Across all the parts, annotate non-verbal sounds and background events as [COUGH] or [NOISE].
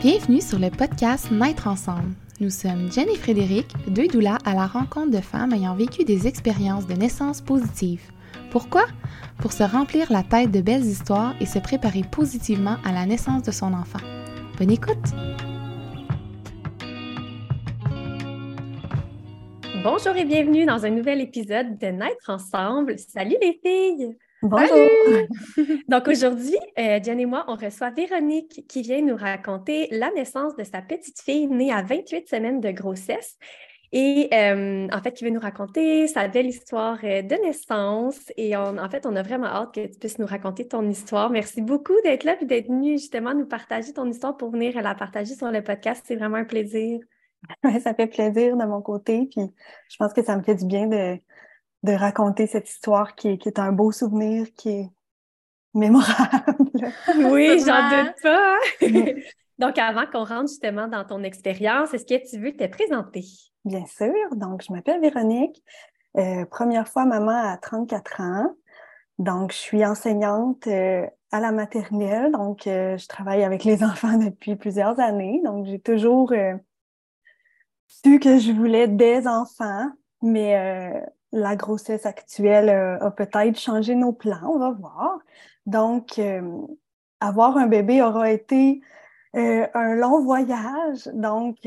Bienvenue sur le podcast Naître ensemble. Nous sommes Jen et Frédéric, deux doulas à la rencontre de femmes ayant vécu des expériences de naissance positives. Pourquoi? Pour se remplir la tête de belles histoires et se préparer positivement à la naissance de son enfant. Bonne écoute! Bonjour et bienvenue dans un nouvel épisode de Naître ensemble. Salut les filles! Bonjour! [LAUGHS] Donc aujourd'hui, euh, Jen et moi, on reçoit Véronique qui vient nous raconter la naissance de sa petite fille née à 28 semaines de grossesse. Et euh, en fait, qui veut nous raconter sa belle histoire euh, de naissance. Et en fait, on a vraiment hâte que tu puisses nous raconter ton histoire. Merci beaucoup d'être là et d'être venu justement nous partager ton histoire pour venir la partager sur le podcast. C'est vraiment un plaisir. [LAUGHS] ça fait plaisir de mon côté. Puis je pense que ça me fait du bien de, de raconter cette histoire qui est, qui est un beau souvenir, qui est mémorable. [LAUGHS] Oui, j'en doute pas. [LAUGHS] Donc, avant qu'on rentre justement dans ton expérience, est-ce que tu veux te présenter? Bien sûr. Donc, je m'appelle Véronique. Euh, première fois maman à 34 ans. Donc, je suis enseignante euh, à la maternelle. Donc, euh, je travaille avec les [LAUGHS] enfants depuis plusieurs années. Donc, j'ai toujours su que je voulais des enfants, mais la grossesse actuelle euh, a peut-être changé nos plans, on va voir. Donc, euh, avoir un bébé aura été euh, un long voyage. Donc,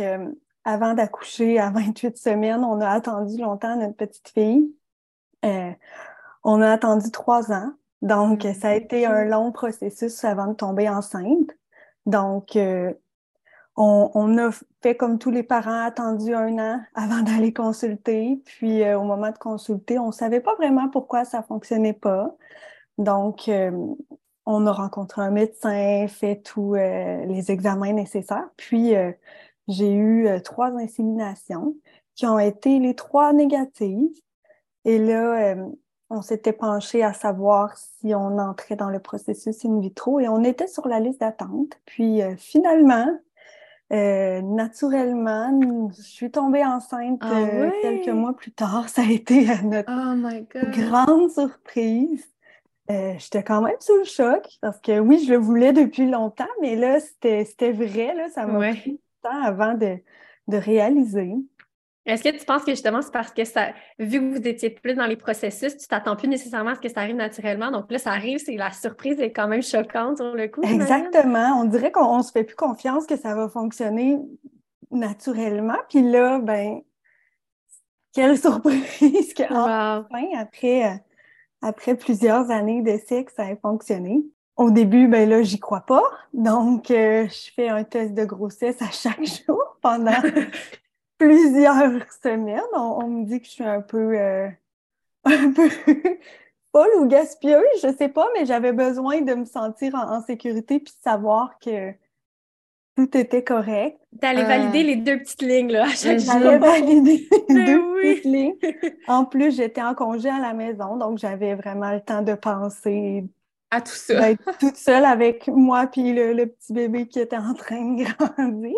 avant d'accoucher à [LAUGHS] 28 semaines, on a attendu longtemps notre petite fille. on a attendu trois ans. Donc, ça a été un long processus avant de tomber enceinte. Donc, on, a fait comme tous les parents, attendu un an [LAUGHS] avant d'aller consulter. Puis euh, au moment de consulter, on ne savait pas vraiment pourquoi ça ne fonctionnait pas. Donc, euh, on a rencontré un médecin, fait tous euh, les examens nécessaires. Puis j'ai eu trois inséminations qui ont été les trois négatives. Et là, on s'était penché à savoir si on entrait dans le processus in vitro et on était sur la liste d'attente. Puis finalement, euh, naturellement, je suis tombée enceinte ah euh, quelques mois plus tard. [LAUGHS] Ça a été euh, notre oh grande surprise. J'étais quand même sous le choc parce que oui, je le voulais depuis longtemps, mais là, c'était vrai. Là, ça m'a pris du temps avant de, de réaliser. Est-ce que tu penses que justement, c'est parce que ça, vu que vous étiez plus dans les processus, tu t'attends plus nécessairement à ce que ça arrive naturellement? Donc là, ça arrive, c'est la surprise est quand même choquante sur le coup. Exactement. On dirait qu'on ne se fait plus confiance que ça va fonctionner naturellement. Puis là, ben, quelle surprise que après, euh, après plusieurs années d'essai, que ça ait fonctionné. Au début, ben là, j'y crois pas. Donc, euh, je fais un test de grossesse à chaque [LAUGHS] jour pendant [LAUGHS] plusieurs [LAUGHS] semaines. On, me dit que je suis un peu, euh, [LAUGHS] un peu folle ou gaspilleuse, je sais pas, mais j'avais besoin de me sentir en, sécurité puis de savoir que tout était correct. T'allais valider euh, les deux petites lignes là, à chaque jour. J'allais valider les [LAUGHS] ben deux petites lignes. En plus, j'étais en congé à la maison, donc j'avais vraiment le temps de penser à tout ça. D'être toute seule avec moi puis le, le, petit bébé qui était en train de grandir.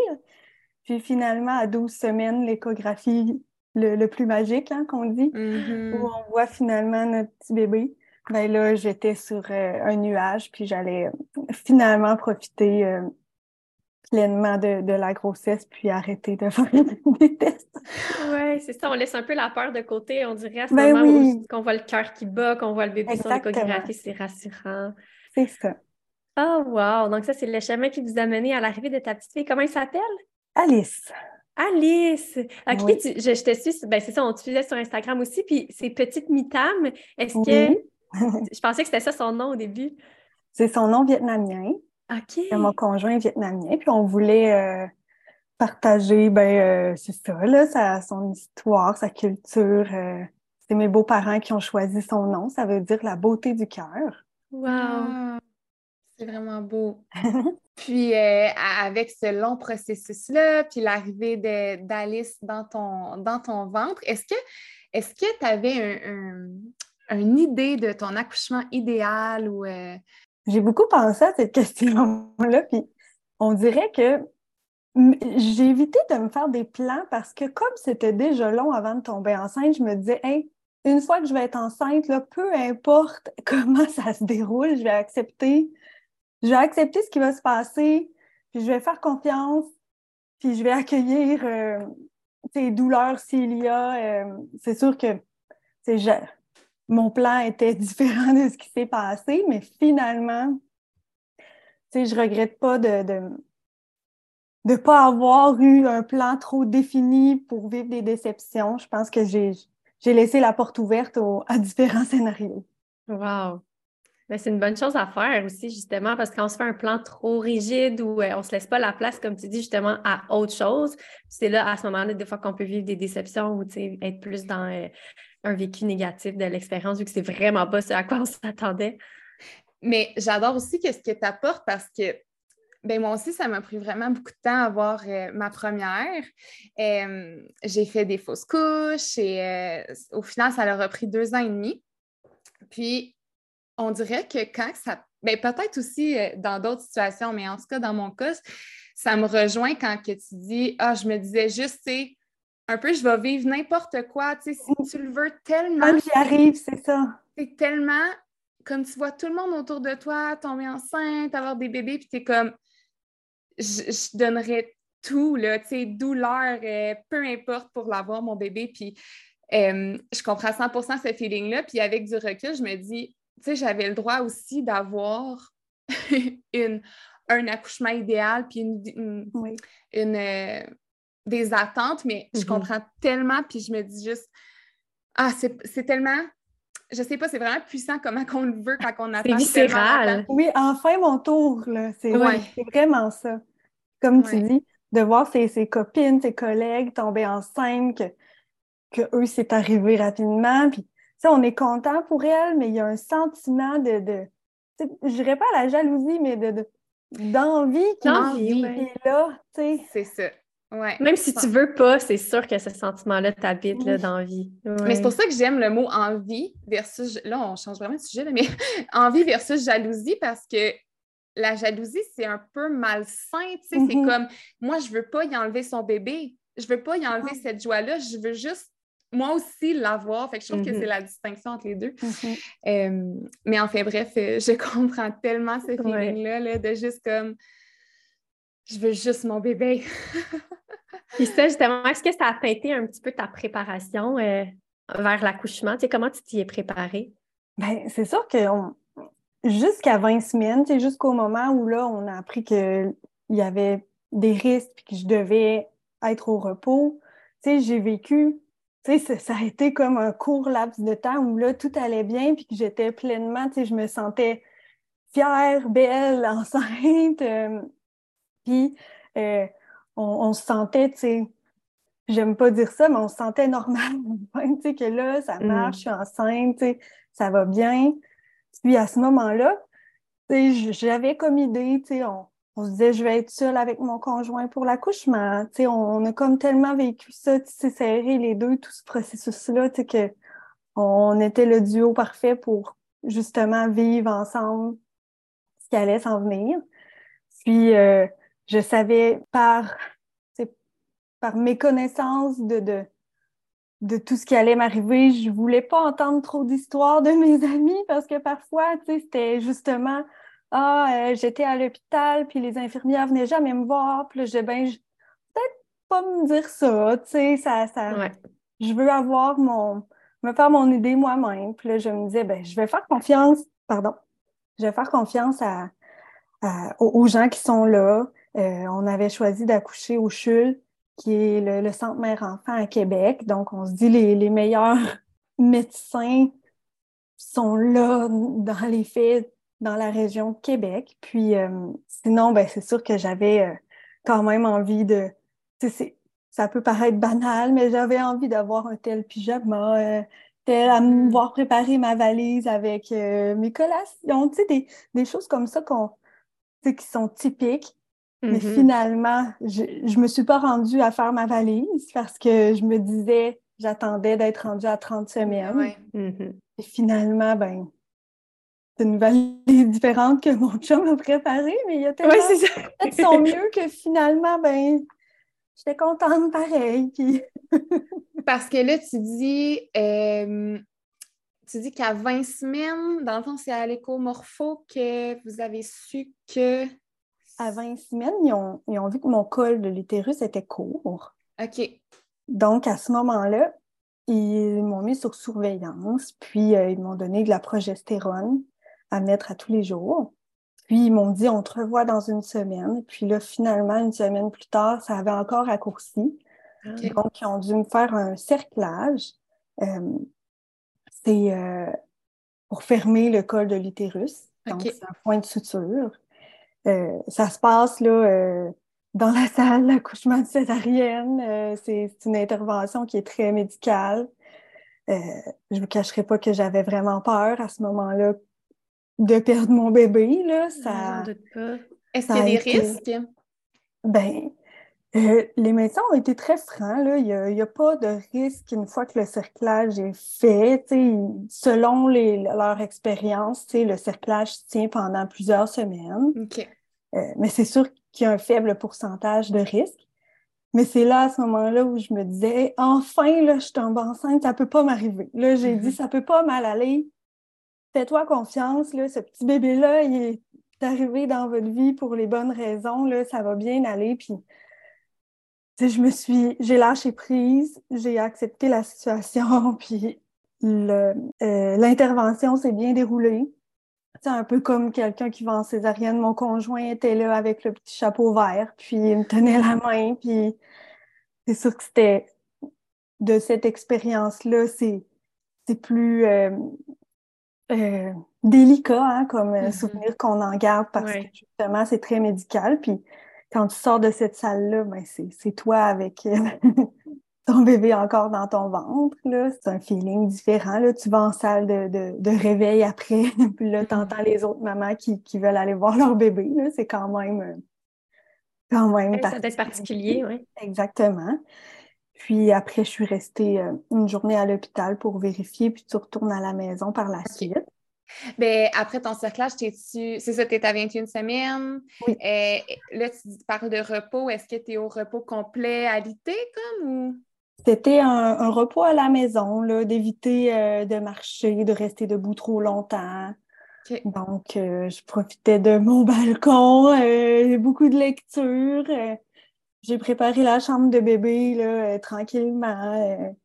Puis finalement, à 12 semaines, l'échographie le, plus magique, hein, qu'on dit, mm-hmm. où on voit finalement notre petit bébé. Ben là, j'étais sur euh, un nuage, puis j'allais euh, finalement profiter euh, pleinement de, la grossesse, puis arrêter de [LAUGHS] faire des tests. Oui, c'est ça. On laisse un peu la peur de côté, on dirait, à ce ben moment où on voit le cœur qui bat, qu'on voit le bébé sur l'échographie, c'est rassurant. C'est ça. Oh, wow! Donc, ça, c'est le chemin qui vous a mené à l'arrivée de ta petite fille. Comment elle s'appelle? Alice. Alice! OK, je, te suis, ben c'est ça, on te suivait sur Instagram aussi, puis c'est Petite Mitam. Est-ce que. [LAUGHS] je pensais que c'était ça son nom au début? C'est son nom vietnamien. OK. C'est mon conjoint vietnamien, puis on voulait euh, partager, ben, euh, c'est ça, là, son histoire, sa culture. Euh, c'est mes beaux-parents qui ont choisi son nom, ça veut dire la beauté du cœur. Wow! Ah, c'est vraiment beau. [LAUGHS] Puis euh, avec ce long processus-là, puis l'arrivée d'Alice dans ton, dans ton ventre, est-ce que est-ce que tu avais une idée de ton accouchement idéal ou euh? J'ai beaucoup pensé à cette question-là, puis on dirait que j'ai évité de me faire des plans parce que comme c'était déjà long avant de tomber enceinte, je me disais, hey, une fois que je vais être enceinte, là, peu importe [LAUGHS] comment ça se déroule, je vais accepter je vais accepter ce qui va se passer, puis je vais faire confiance, puis je vais accueillir euh, douleurs s'il y a. Euh, c'est sûr que mon plan était [LAUGHS] différent de ce qui s'est passé, mais finalement, je regrette pas de ne pas avoir eu un plan trop défini pour vivre des déceptions. Je pense que j'ai laissé la porte ouverte à différents scénarios. Wow! Mais c'est une bonne chose à faire aussi, justement, parce qu'on se fait un plan trop rigide ou euh, on ne se laisse pas la place, comme tu dis, justement, à autre chose. C'est là, à ce moment-là, des fois qu'on peut vivre des déceptions ou être plus dans euh, un vécu négatif de l'expérience, vu que c'est vraiment pas ce à quoi on s'attendait. Mais j'adore aussi ce que tu apportes parce que ben moi aussi, ça m'a pris vraiment beaucoup de temps à avoir euh, ma première. j'ai fait des fausses couches et au final, ça leur a pris deux ans et demi. Puis, on dirait que quand ça. Ben, peut-être aussi euh, dans d'autres situations, mais en tout cas, dans mon cas, ça me rejoint quand que tu dis Ah, je me disais juste, tu un peu, je vais vivre n'importe quoi, tu sais, si tu le veux tellement. J'y arrive, c'est ça. C'est tellement comme tu vois tout le monde autour de toi tomber enceinte, avoir des bébés, puis tu es comme je, donnerais tout, là, tu sais, douleur, euh, peu importe pour l'avoir, mon bébé. Puis euh, je comprends 100% ce feeling-là. Puis avec du recul, je me dis, tu sais, j'avais le droit aussi d'avoir [LAUGHS] une, un accouchement idéal, puis une, euh, des attentes, mais je mm-hmm. comprends tellement, puis je me dis juste, ah, c'est tellement, je sais pas, c'est vraiment puissant comment qu'on le veut quand on attend. C'est viscéral. Oui, enfin mon tour, là. C'est vraiment ça. Comme tu dis, de voir ses, ses, copines, ses collègues tomber enceintes, que, que eux, c'est arrivé rapidement, puis on est content pour elle, mais il y a un sentiment de, de je dirais pas la jalousie, mais de, d'envie qui, est là, C'est ça. Ouais. Même si tu veux pas, c'est sûr que ce sentiment-là t'habite là, d'envie. Mais c'est pour ça que j'aime le mot envie versus. Là, on change vraiment de sujet, mais [LAUGHS] envie versus jalousie parce que la jalousie, c'est un peu malsain. C'est mm-hmm. comme moi, je veux pas y enlever son bébé. Je veux pas y enlever cette joie-là. Je veux juste moi aussi l'avoir. Fait que je trouve que c'est mhm. la distinction entre les deux. Mhm. Euh, mais enfin, bref, euh, je [LAUGHS] comprends tellement ce feeling-là de juste comme je veux juste mon bébé. [LAUGHS] Puis ça, justement, est-ce que ça a été un petit peu ta préparation euh, vers l'accouchement? Tu sais, comment tu t'y es préparée? Bien, c'est sûr que jusqu'à 20 semaines, tu jusqu'au moment où là, on a appris qu'il y avait des risques et que je devais être au repos, tu sais, j'ai vécu tu sais, ça a été comme un court laps de temps où là, tout allait bien, puis que j'étais pleinement, tu sais, je me sentais fière, belle, [LAUGHS] enceinte. Euh, puis euh, on, se sentait, tu sais, j'aime pas dire ça, mais on se sentait normal, [LAUGHS] tu sais, que là, ça mm. marche, je suis enceinte, tu sais, ça va bien. Puis à ce moment-là, tu sais, j'avais comme idée, tu sais, on, on se disait, je vais être seule avec mon conjoint pour l'accouchement. On, on a comme tellement vécu ça, serré les deux, tout ce processus-là, que on était le duo parfait pour justement vivre ensemble ce qui allait s'en venir. Puis, euh, je savais par, par mes connaissances de, de, de tout ce qui allait m'arriver, je voulais pas entendre trop d'histoires de mes [LAUGHS] amis parce que parfois, c'était justement ah, euh, j'étais à l'hôpital, puis les infirmières venaient jamais me voir. Puis là, je ben, peut-être pas me dire ça, tu sais, ça, ça... Je veux avoir mon... me faire mon idée moi-même. Puis là, je me disais, ben, je vais faire confiance, pardon, je vais faire confiance à, aux, gens qui sont là. Euh, on avait choisi d'accoucher au CHUL, qui est le, centre mère-enfant à Québec. Donc, on se dit les, les meilleurs [LAUGHS] médecins sont là dans les faits dans la région de Québec. Puis euh, sinon, ben, c'est sûr que j'avais euh, quand même envie de. Ça peut paraître banal, mais j'avais envie d'avoir un tel pyjama, euh, tel à me mm. voir préparer ma valise avec mes collations, tu sais, des, des, choses comme ça qu'on, qui sont typiques. Mais mm-hmm. finalement, je ne me suis pas rendue à faire ma valise parce que je me disais, j'attendais d'être rendue à 30 semaines. Mm-hmm. Et finalement, ben, c'est une valise [LAUGHS] différente que mon chum a préparée, mais il y a tellement ouais, qui [LAUGHS] sont mieux que finalement, ben, j'étais contente pareil. [LAUGHS] Parce que là, tu dis, euh, tu dis qu'à 20 semaines, dans le fond, c'est à l'écomorpho que vous avez su que à 20 semaines, ils ont, ils ont vu que mon col de l'utérus était court. OK. Donc, à ce moment-là, ils m'ont mis sur surveillance, puis euh, ils m'ont donné de la progestérone à mettre à tous les jours. Puis ils m'ont dit on te revoit dans une semaine. Puis là, finalement, une semaine plus tard, ça avait encore raccourci. Donc, ils ont dû me faire un cerclage. Euh, c'est euh, pour fermer le col de l'utérus. Donc, c'est un point de suture. Euh, ça se passe là dans la salle d'accouchement de césarienne. c'est une intervention qui est très médicale. je ne vous cacherai pas que j'avais vraiment peur à ce moment-là de perdre mon bébé. Là, ça, Est-ce qu'il y a des risques? Ben, euh, les médecins ont été très francs. Là. Il n'y a, pas de risque une fois que le cerclage est fait. Selon leur expérience, le cerclage tient pendant plusieurs semaines. Euh, mais c'est sûr qu'il y a un faible pourcentage de risque. Mais c'est là, à ce moment-là, où je me disais, enfin, là, je tombe enceinte, ça ne peut pas m'arriver. Là, j'ai dit, mm-hmm. ça ne peut pas mal aller. Fais-toi confiance, là, ce petit bébé-là, il est arrivé dans votre vie pour les bonnes raisons, là, ça va bien aller. Puis je me suis, j'ai lâché prise, j'ai accepté la situation, [LAUGHS] puis euh, l'intervention s'est bien déroulée. C'est un peu comme quelqu'un qui va en césarienne. Mon conjoint était là avec le petit chapeau vert, puis il me tenait la main, puis c'est sûr que c'était de cette expérience-là, c'est, plus euh, euh, délicat hein, comme mm-hmm. souvenir qu'on en garde parce que justement, c'est très médical. Puis quand tu sors de cette salle-là, ben c'est toi avec euh, [LAUGHS] ton bébé encore dans ton ventre. C'est un feeling différent. Là. Tu vas en salle de, de, réveil après, [LAUGHS] puis là, tu entends les autres mamans qui, qui, veulent aller voir leur bébé. C'est quand même, euh, quand même Ça doit être particulier, oui. Exactement. Puis après, je suis restée euh, une journée à l'hôpital pour vérifier, puis tu retournes à la maison par la suite. Bien, après ton cerclage, c'est ça, tu es à 21 semaines? Oui. Euh, là, tu parles de repos. Est-ce que tu es au repos complet à l'été, comme ou? C'était un, repos à la maison, d'éviter euh, de marcher, de rester debout trop longtemps. Donc, euh, je profitais de mon [LAUGHS] balcon, beaucoup de lecture. J'ai préparé la chambre de bébé là, tranquillement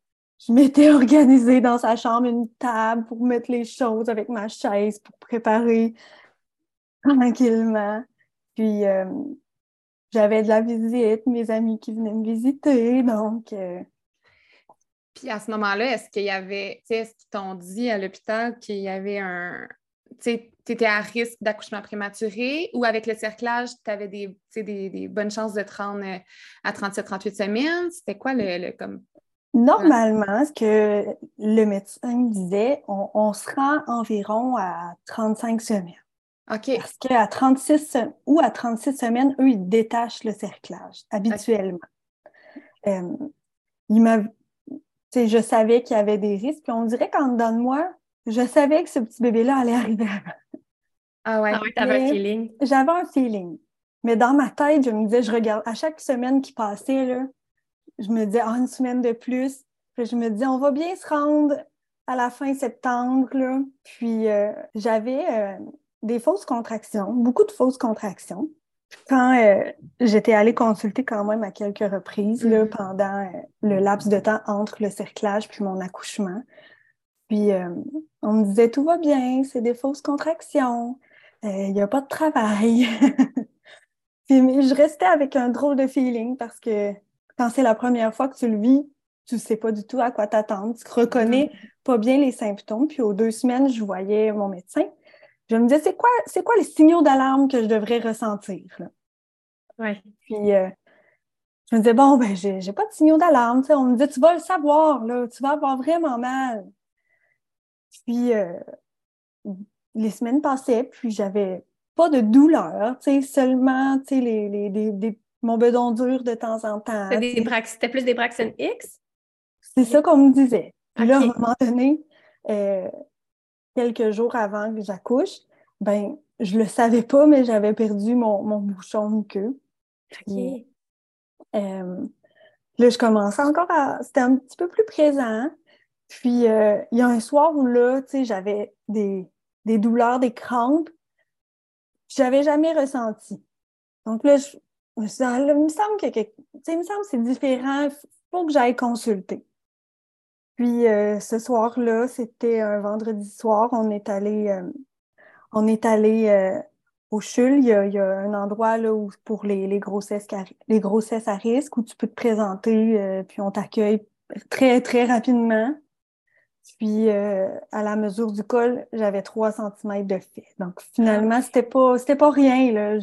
je m'étais [LAUGHS] organisée dans sa chambre une table pour mettre les choses avec ma chaise pour préparer tranquillement. Puis euh, j'avais de la visite, mes amis qui venaient me visiter, donc. Euh, Puis à ce moment-là, est-ce qu'il y avait, est-ce qu'ils t'ont dit à l'hôpital qu'il y avait un, tu étais à risque d'accouchement prématuré ou avec le cerclage, tu avais des, des, bonnes chances de te rendre euh, à 37-38 semaines? C'était quoi le, le, comme Normalement, ce que le médecin disait, on, se rend environ à 35 semaines. OK. Parce qu'à 36 ou à 36 semaines, eux, ils détachent le cerclage habituellement. Euh, je savais qu'il y avait des risques, puis on dirait qu'en dedans de moi, je savais que ce petit bébé-là allait arriver Ah ouais, ah t'avais un feeling. J'avais un feeling. Mais dans ma tête, je me disais, je regarde, à chaque semaine qui passait, là, je me disais, ah, une semaine de plus. Puis je me disais, on va bien se rendre à la fin septembre. Là. Puis euh, j'avais euh, des fausses contractions, beaucoup de fausses contractions. Quand euh, j'étais allée consulter quand même à quelques reprises là, mm-hmm. pendant le laps de temps entre le cerclage puis mon accouchement. Puis on me disait, tout va bien, c'est des fausses contractions, il n'y a pas de travail. [LAUGHS] puis je restais avec un drôle de feeling parce que quand c'est la première fois que tu le vis, tu ne sais pas du tout à quoi t'attendre. Tu reconnais mm-hmm. pas bien les symptômes. Puis aux deux semaines, je voyais mon médecin. Je me disais, c'est quoi, c'est quoi les signaux d'alarme que je devrais ressentir? Oui. Puis euh, je me disais, bon, ben, j'ai, j'ai pas de signaux d'alarme. on me dit, tu vas le savoir, là, tu vas avoir vraiment mal. Puis euh, les semaines passaient, puis j'avais pas de douleur, seulement les, les, mon bedon dur de temps en temps. C'était plus des Braxton X? C'est ça qu'on me disait. Puis là, à un moment donné, euh, quelques jours avant que j'accouche, ben, je le savais pas, mais j'avais perdu mon, mon bouchon de queue. OK. Euh, là, je commençais encore à. C'était un petit peu plus présent. Puis, euh, il y a un soir où là, tu sais, j'avais des, des douleurs, des crampes. J'avais jamais ressenti. Donc là, je, me suis dit, ah, il me semble que, il me semble c'est différent, il faut que j'aille consulter. Puis euh, ce soir-là, c'était un vendredi soir, on est allé, euh, on est allé euh, au CHUL. Il y, a, il y, a, un endroit là où pour les, les, grossesses, les grossesses à risque où tu peux te présenter, puis on t'accueille très, très rapidement. Puis, euh, à la mesure du col, j'avais 3 cm de fait. Donc, finalement, c'était pas, c'était pas rien. Là.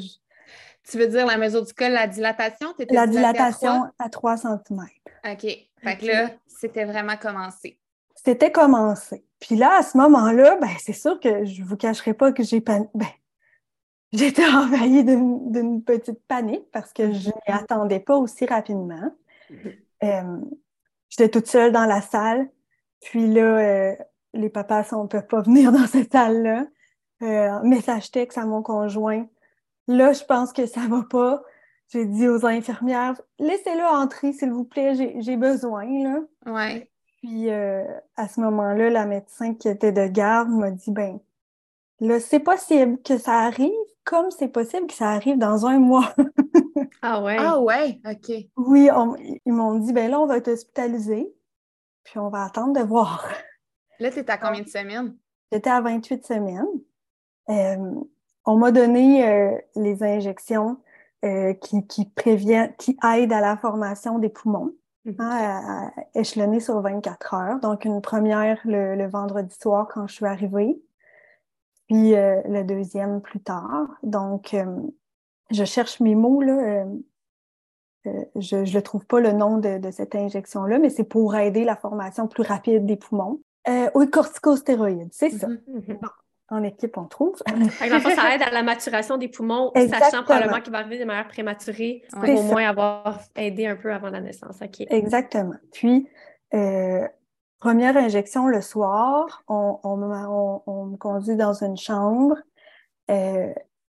Tu veux dire la mesure du col, la dilatation? La dilatation à 3, cm. OK. Fait que là, c'était vraiment commencé. C'était commencé. Puis là, à ce moment-là, ben, c'est sûr que je vous cacherai pas que j'ai pan... ben, j'étais [LAUGHS] envahie d'une petite panique parce que je n'y attendais pas aussi rapidement. Mm-hmm. Euh, j'étais toute seule dans la salle. Puis là, euh, les papas, on ne peut pas venir dans cette salle-là. Euh, message texte à mon conjoint. Là, je pense que ça va pas. J'ai dit aux infirmières, laissez-le entrer, s'il vous plaît, j'ai besoin. Là. Ouais. Puis euh, à ce moment-là, la médecin qui était de garde m'a dit, ben là, c'est possible que ça arrive, comme c'est possible que ça arrive dans un mois. [LAUGHS] ah ouais? Ah ouais, OK. Oui, ils m'ont dit, ben là, on va t'hospitaliser puis on va attendre de voir. Là, tu étais à combien de semaines? J'étais à 28 semaines. Euh, on m'a donné euh, les injections euh, qui, qui, préviennent, qui aident à la formation des poumons, hein, échelonnées sur 24 heures. Donc, une première le, vendredi soir quand je suis arrivée, puis le deuxième plus tard. Donc, je cherche mes mots, là. Euh, je ne trouve pas le nom de, cette injection-là, mais c'est pour aider la formation plus rapide des poumons. Euh, oui, corticostéroïdes, c'est ça. Mhm, mhm. en équipe, on trouve. ça aide à la maturation des poumons, sachant probablement qu'il va arriver de manière prématurée pour au moins avoir aidé un peu avant la naissance. Exactement. Puis, euh, première injection le soir, on, on, me conduit dans une chambre. Euh,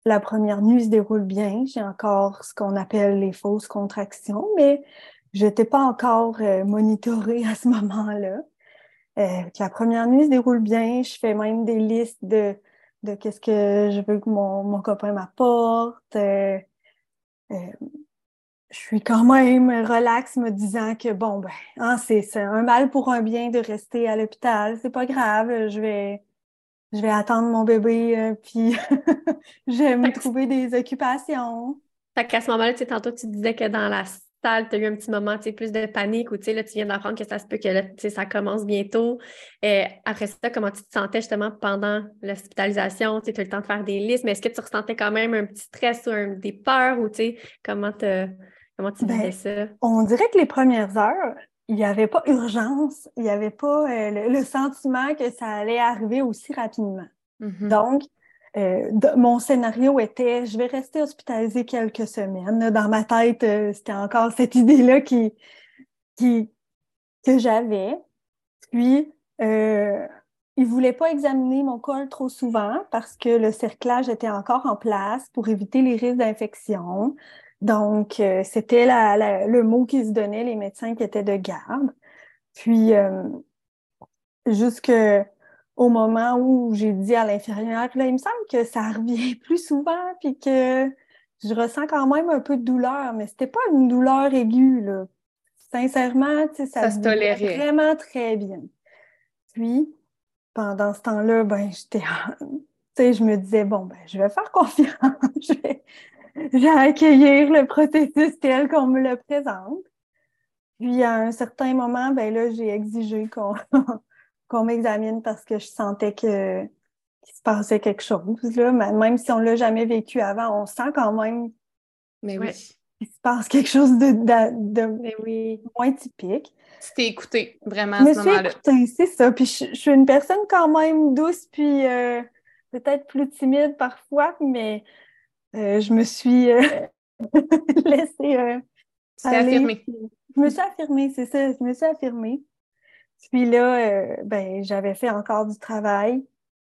la première nuit se déroule bien. J'ai encore ce qu'on appelle les fausses contractions, mais je n'étais pas encore euh, monitorée à ce [LAUGHS] moment-là. Euh, la première nuit se déroule bien. Je fais même des listes de, de qu'est-ce que je veux que mon, mon copain m'apporte. Euh, je suis quand même relax me disant que bon, ben, hein, c'est un mal pour un bien de rester à l'hôpital. C'est pas grave. Je vais, je vais attendre mon bébé, euh, puis [LAUGHS] j'aime trouver des occupations. Fait qu'à ce moment-là, tu sais, tantôt, tu disais que dans la salle, tu as eu un petit moment, tu sais, plus de panique ou, tu sais, là, tu viens d'apprendre que ça se peut que, là, tu sais, ça commence bientôt. Et après ça, comment tu te sentais justement pendant l'hospitalisation? Tu sais, as eu le temps de faire des listes, mais est-ce que tu ressentais quand même un petit stress ou des peurs ou, tu sais, comment, comment tu disais ben, ça? On dirait que les premières heures, il n'y avait pas urgence, il n'y avait pas euh, le, sentiment que ça allait arriver aussi rapidement. Mm-hmm. Donc, euh, mon scénario était je vais rester hospitalisée quelques semaines. Dans ma tête, euh, c'était encore cette idée-là qui, qui, que j'avais. Puis, euh, il ne voulait pas examiner mon col trop souvent parce que le cerclage était encore en place pour éviter les risques d'infection. Donc, euh, c'était le mot qui se donnait, les médecins qui étaient de garde. Puis, euh, jusqu'au moment où j'ai dit à l'infirmière, là, il me semble que ça revient [LAUGHS] plus souvent, puis que je ressens quand même un peu de douleur, mais c'était pas une douleur aiguë, là. Sincèrement, ça, ça se tolérait vraiment très bien. Puis, pendant ce temps-là, ben, j'étais, [LAUGHS] je me disais, bon, ben, je vais faire confiance, [LAUGHS] je vais, [LAUGHS] j'ai accueillir le processus [LAUGHS] tel qu'on me le présente. Puis à un certain moment, ben là, j'ai exigé qu'on [LAUGHS] m'examine parce que je sentais que qu'il se passait quelque chose. Là. Même si on l'a jamais vécu avant, on sent quand même Mais oui. qu'il se passe quelque chose de, de, oui. moins typique. Tu t'es écouté vraiment à ce moment-là. c'est ça. Puis je, suis une personne quand même douce, puis euh, peut-être plus timide parfois, mais euh, je me suis euh, [LAUGHS] laissée euh, affirmée. Je me suis affirmée, c'est ça, je me suis affirmée. Puis là, ben, j'avais fait encore du travail.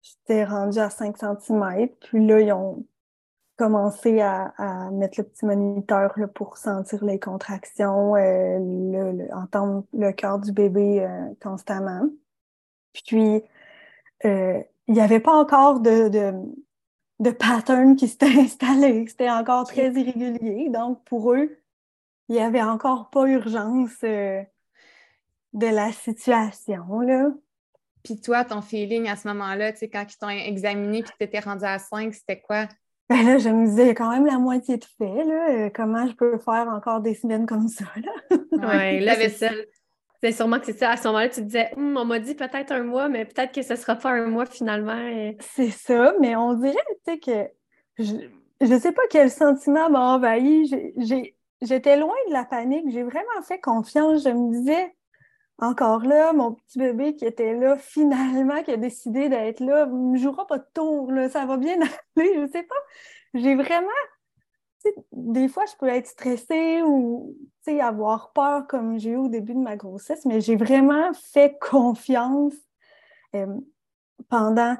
J'étais rendue à 5 cm. Puis là, ils ont commencé à, mettre le petit moniteur là, pour sentir les contractions, entendre le cœur du bébé constamment. Puis, il n'y avait pas encore de, de pattern qui s'était [LAUGHS] installé. C'était encore très irrégulier. Donc, pour eux, il n'y avait encore pas urgence euh, de la situation. Là. Puis toi, ton feeling à ce moment-là, tu sais, quand ils t'ont examiné et que tu étais rendu à 5, c'était quoi? Ben là, je me disais, il y a quand même la moitié de fait, là. Euh, comment je peux faire encore des semaines comme ça, là? Oui, [LAUGHS] là, c'est ça. C'est sûrement que c'est ça. À ce moment-là, tu te disais, hum, on m'a dit peut-être un mois, mais peut-être que ce ne sera pas un mois finalement. C'est ça, mais on dirait, tu sais, que je ne sais pas quel sentiment m'a envahi. J'étais loin de la panique. J'ai vraiment fait confiance. Je me disais, encore là, mon petit bébé qui était là, finalement, qui a décidé d'être là, ne jouera pas de tour, là, ça va bien [LAUGHS] aller, je sais pas. J'ai vraiment, des fois, je peux être stressée ou avoir peur comme j'ai eu au début de ma grossesse, mais j'ai vraiment fait confiance euh, pendant,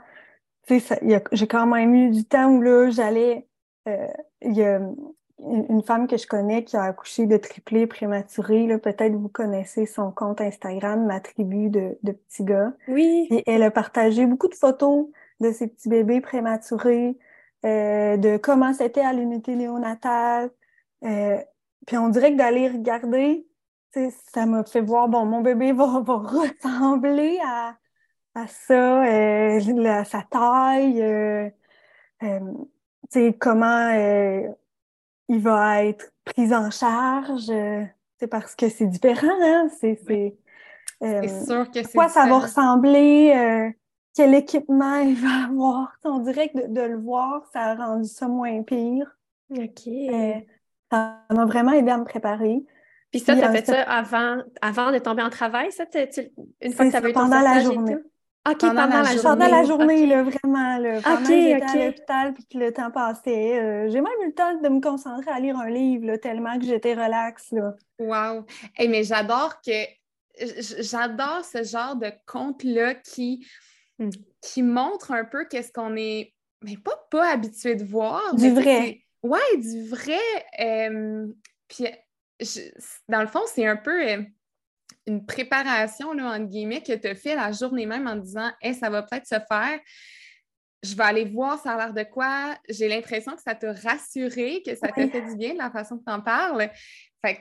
j'ai quand même eu du temps où là, j'allais, euh, il y a une femme que je connais qui a accouché de triplé prématuré, peut-être vous connaissez son compte Instagram, ma tribu de, petits gars. Oui. Et elle a partagé beaucoup de photos de ses petits bébés prématurés, euh, de comment c'était à l'unité néonatale. Euh, puis on dirait que d'aller regarder, ça m'a fait voir, bon, mon bébé va, [LAUGHS] ressembler à, à ça, euh, sa taille, comment il va être pris en charge. c'est parce que c'est différent, hein? C'est sûr que c'est quoi ça va ressembler, quel équipement il va avoir. [LAUGHS] On dirait que de, le voir, ça a rendu ça moins pire. OK. ça m'a vraiment aidé à me préparer. Puis ça, tu as fait ça avant, avant de tomber en travail, ça? une fois que tu avais eu ton pendant la journée. OK, pendant, la, journée. Pendant la journée, là, vraiment. Là, pendant que j'étais à l'hôpital puis que le temps passait. Euh, j'ai même eu le temps de me concentrer à lire un livre, là, tellement que j'étais relax. Là. Wow! Hey, mais j'adore que... J'adore ce genre de conte-là qui, hmm. qui montre un peu qu'est-ce qu'on est... Mais pas, pas habitué de voir. Du vrai. Ouais, du vrai. Euh, puis, dans le fond, c'est un peu euh, une préparation, là, entre guillemets, que tu as fait la journée même en disant Hey, ça va peut-être se faire. Je vais aller voir ça a l'air de quoi. J'ai l'impression que ça t'a rassuré, que ça t'a fait du bien de la façon que tu en parles. Fait que,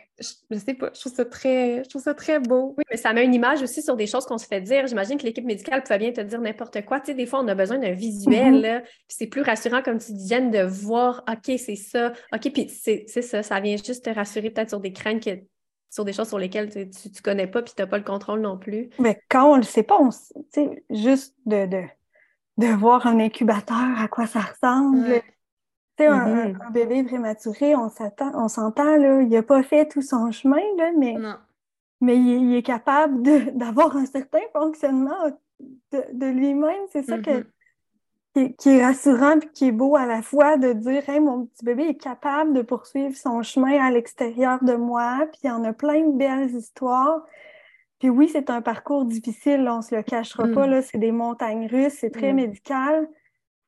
je, sais pas, je trouve ça très, je trouve ça très beau. Oui, mais ça met une image aussi sur des choses qu'on se fait dire. J'imagine que l'équipe médicale peut bien te dire n'importe quoi. Tu sais, des fois, on a besoin d'un visuel, mm-hmm. puis c'est plus rassurant, comme tu disais, de voir, OK, c'est ça. OK, puis c'est ça, ça vient juste te rassurer peut-être sur des craintes que sur des choses sur lesquelles tu ne connais pas puis tu n'as pas le contrôle non plus. Mais quand on ne le sait pas, on, juste de, de, de, voir un incubateur, à quoi ça ressemble, Mm-hmm. un, bébé prématuré, on s'attend, on s'entend, là, il n'a pas fait tout son chemin, là, mais, mais il, est capable [LAUGHS] d'avoir un certain fonctionnement de, lui-même. C'est ça que, mm-hmm. qui, est rassurant et qui est beau à la fois de dire hey, mon petit bébé est capable de poursuivre son chemin à l'extérieur de moi, puis il y en a plein de belles histoires. Puis oui, c'est un parcours difficile, on ne se le cachera pas, mm. là, c'est des montagnes russes, c'est très mm. médical,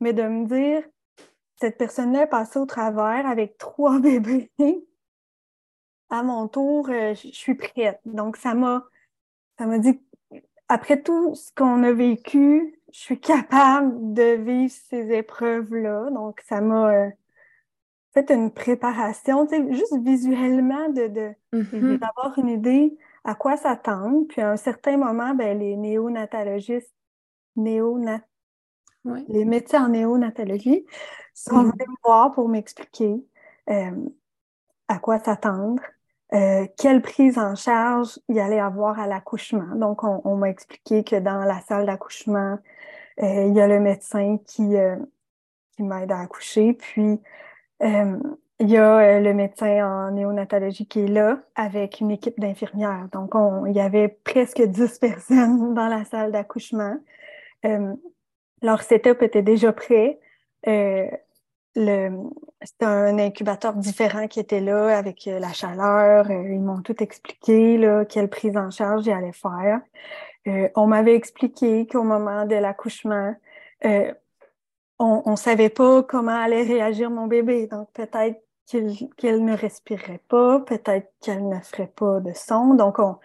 mais de me dire cette personne-là est passée au travers avec trois [LAUGHS] bébés. À mon tour, euh, je suis prête. Donc, ça m'a, ça m'a dit, après tout ce qu'on a vécu, je suis capable de vivre ces épreuves-là. Donc, ça m'a euh, fait une préparation, juste visuellement, de, mm-hmm. d'avoir une idée à quoi s'attendre. Puis à un certain moment, ben, les néonatologistes, néonat les médecins en néonatologie sont venus me voir pour m'expliquer euh, à quoi s'attendre, euh, quelle prise en charge il y allait avoir à l'accouchement. Donc, on, m'a expliqué que dans la salle d'accouchement, euh, il y a le médecin qui, qui m'aide à accoucher, puis il y a le médecin en néonatologie qui est là avec une équipe d'infirmières. Donc, il y avait presque 10 [LAUGHS] personnes dans la salle d'accouchement. Leur setup était déjà prêt. Euh, c'était un incubateur différent qui était là avec euh, la chaleur. Euh, ils m'ont tout expliqué, là, quelle prise en charge j'allais faire. on m'avait expliqué qu'au moment de l'accouchement, on ne savait pas comment allait réagir mon bébé. Donc, peut-être qu'elle ne respirerait pas, peut-être qu'elle ne ferait pas de son. Donc, on,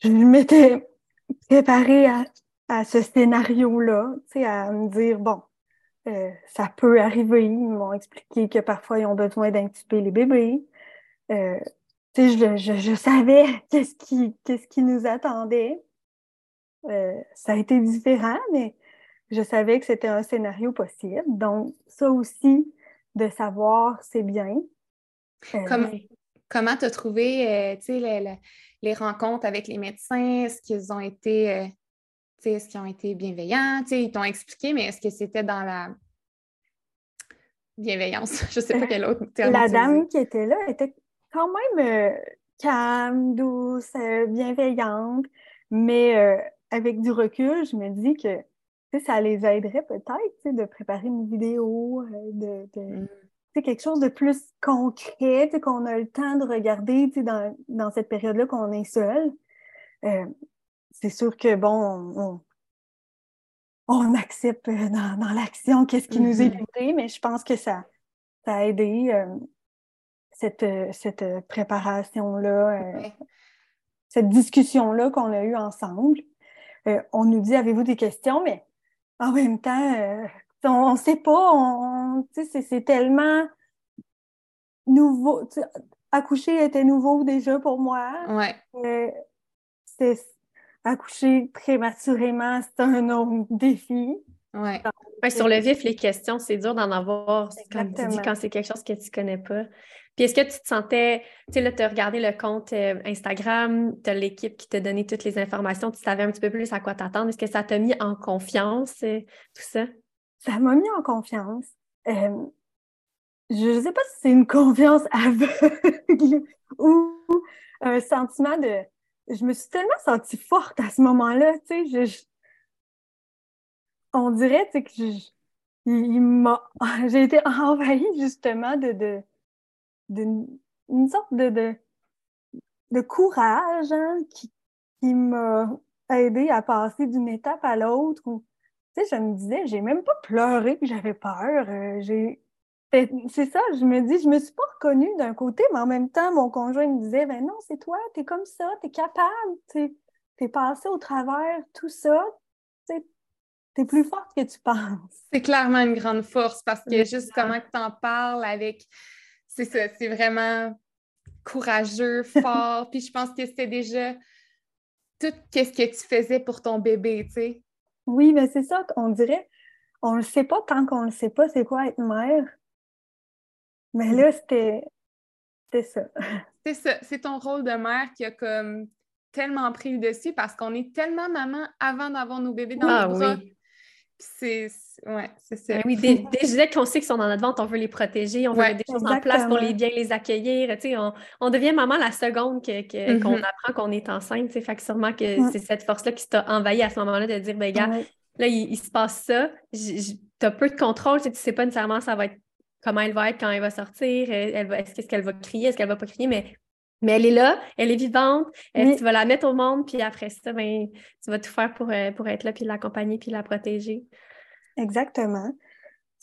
je m'étais préparée à à ce scénario-là, à me dire, bon, Euh, ça peut arriver. Ils m'ont expliqué que parfois ils ont besoin d'intuber les bébés. Euh, je, je, je, savais [LAUGHS] qu'est-ce qui, qu'est-ce qui nous attendait. Euh, ça a été différent, mais je savais que c'était un scénario possible. Donc, ça aussi, de savoir, c'est bien. Comme, comment tu as trouvé les, les, rencontres avec les médecins? Est-ce qu'ils ont été est-ce qu'ils ont été bienveillants? ils t'ont expliqué, mais est-ce que c'était dans la bienveillance? [LAUGHS] Je ne sais pas quel autre terme. La dame qui était là était quand même euh, calme, douce, euh, bienveillante, mais euh, avec du recul, je me dis que ça les aiderait peut-être de préparer une vidéo, de, mm. quelque chose de plus concret, qu'on a le temps de regarder dans, dans cette période-là qu'on est seul c'est sûr que, bon, on, accepte euh, dans, l'action qu'est-ce qui nous est mm-hmm. livré, mais je pense que ça, ça a aidé euh, cette, euh, cette préparation-là, cette discussion-là qu'on a eue ensemble. on nous dit avez-vous des questions, mais en même temps, on ne sait pas, c'est tellement nouveau. Accoucher était nouveau déjà pour moi. Ouais. Accoucher prématurément, c'est un autre défi. Ouais. sur le vif, les questions, c'est dur d'en avoir quand tu dis quand c'est quelque chose que tu connais pas. Puis est-ce que tu te sentais, tu sais, là, tu as regardé le compte euh, Instagram, tu as l'équipe qui t'a donné toutes les informations, tu savais un petit peu plus à quoi t'attendre. Est-ce que ça t'a mis en confiance, euh, tout ça? Ça m'a mis en confiance. Euh, je ne sais pas si c'est une confiance [LAUGHS] aveugle ou un sentiment de je me suis tellement sentie forte à ce moment-là, tu sais, on dirait, que [LAUGHS] j'ai été envahie justement de, de, sorte de, de, courage hein, qui, qui m'a aidé à passer d'une étape à l'autre. Tu sais, je me disais, j'ai même pas pleuré que j'avais peur. Euh, c'est ça, je me dis, je me suis pas reconnue d'un côté, mais en même temps, mon conjoint me disait, ben non, c'est toi, tu es comme ça, tu es capable, tu es passé au travers tout ça, tu es plus forte que tu penses. C'est clairement une grande force parce que juste comment tu en parles avec, c'est ça, c'est vraiment courageux, [LAUGHS] fort, puis je pense que c'était déjà tout ce que tu faisais pour ton bébé, tu sais. Oui, mais c'est ça, on dirait, on le sait pas tant qu'on le sait pas, c'est quoi être mère. Mais là, c'était ça. [LAUGHS] C'est ça. C'est ton rôle de mère qui a comme tellement pris le dessus parce qu'on est tellement maman avant d'avoir nos bébés dans ah, bras. Oui. C'est ouais, c'est ça. Ben oui, des, des qu'on sait qu'ils sont dans notre ventre, on veut les protéger, on veut mettre des choses en place pour les bien les accueillir. Tu sais, on, on, devient maman la seconde qu'on que, qu'on mm-hmm. apprend qu'on est enceinte. Tu sais, fait que sûrement que c'est cette force-là qui t'a envahi à ce moment-là de dire, ben gars, là, il, se passe ça, tu as peu de contrôle, tu sais pas nécessairement ça va être comment elle va être quand elle va sortir, elle, va, est-ce qu'elle va crier, est-ce qu'elle va pas crier, mais, mais elle est là, elle est vivante, tu vas la mettre au monde, puis après ça, ben, tu vas tout faire pour, euh, pour être là, puis l'accompagner, puis la protéger. Exactement.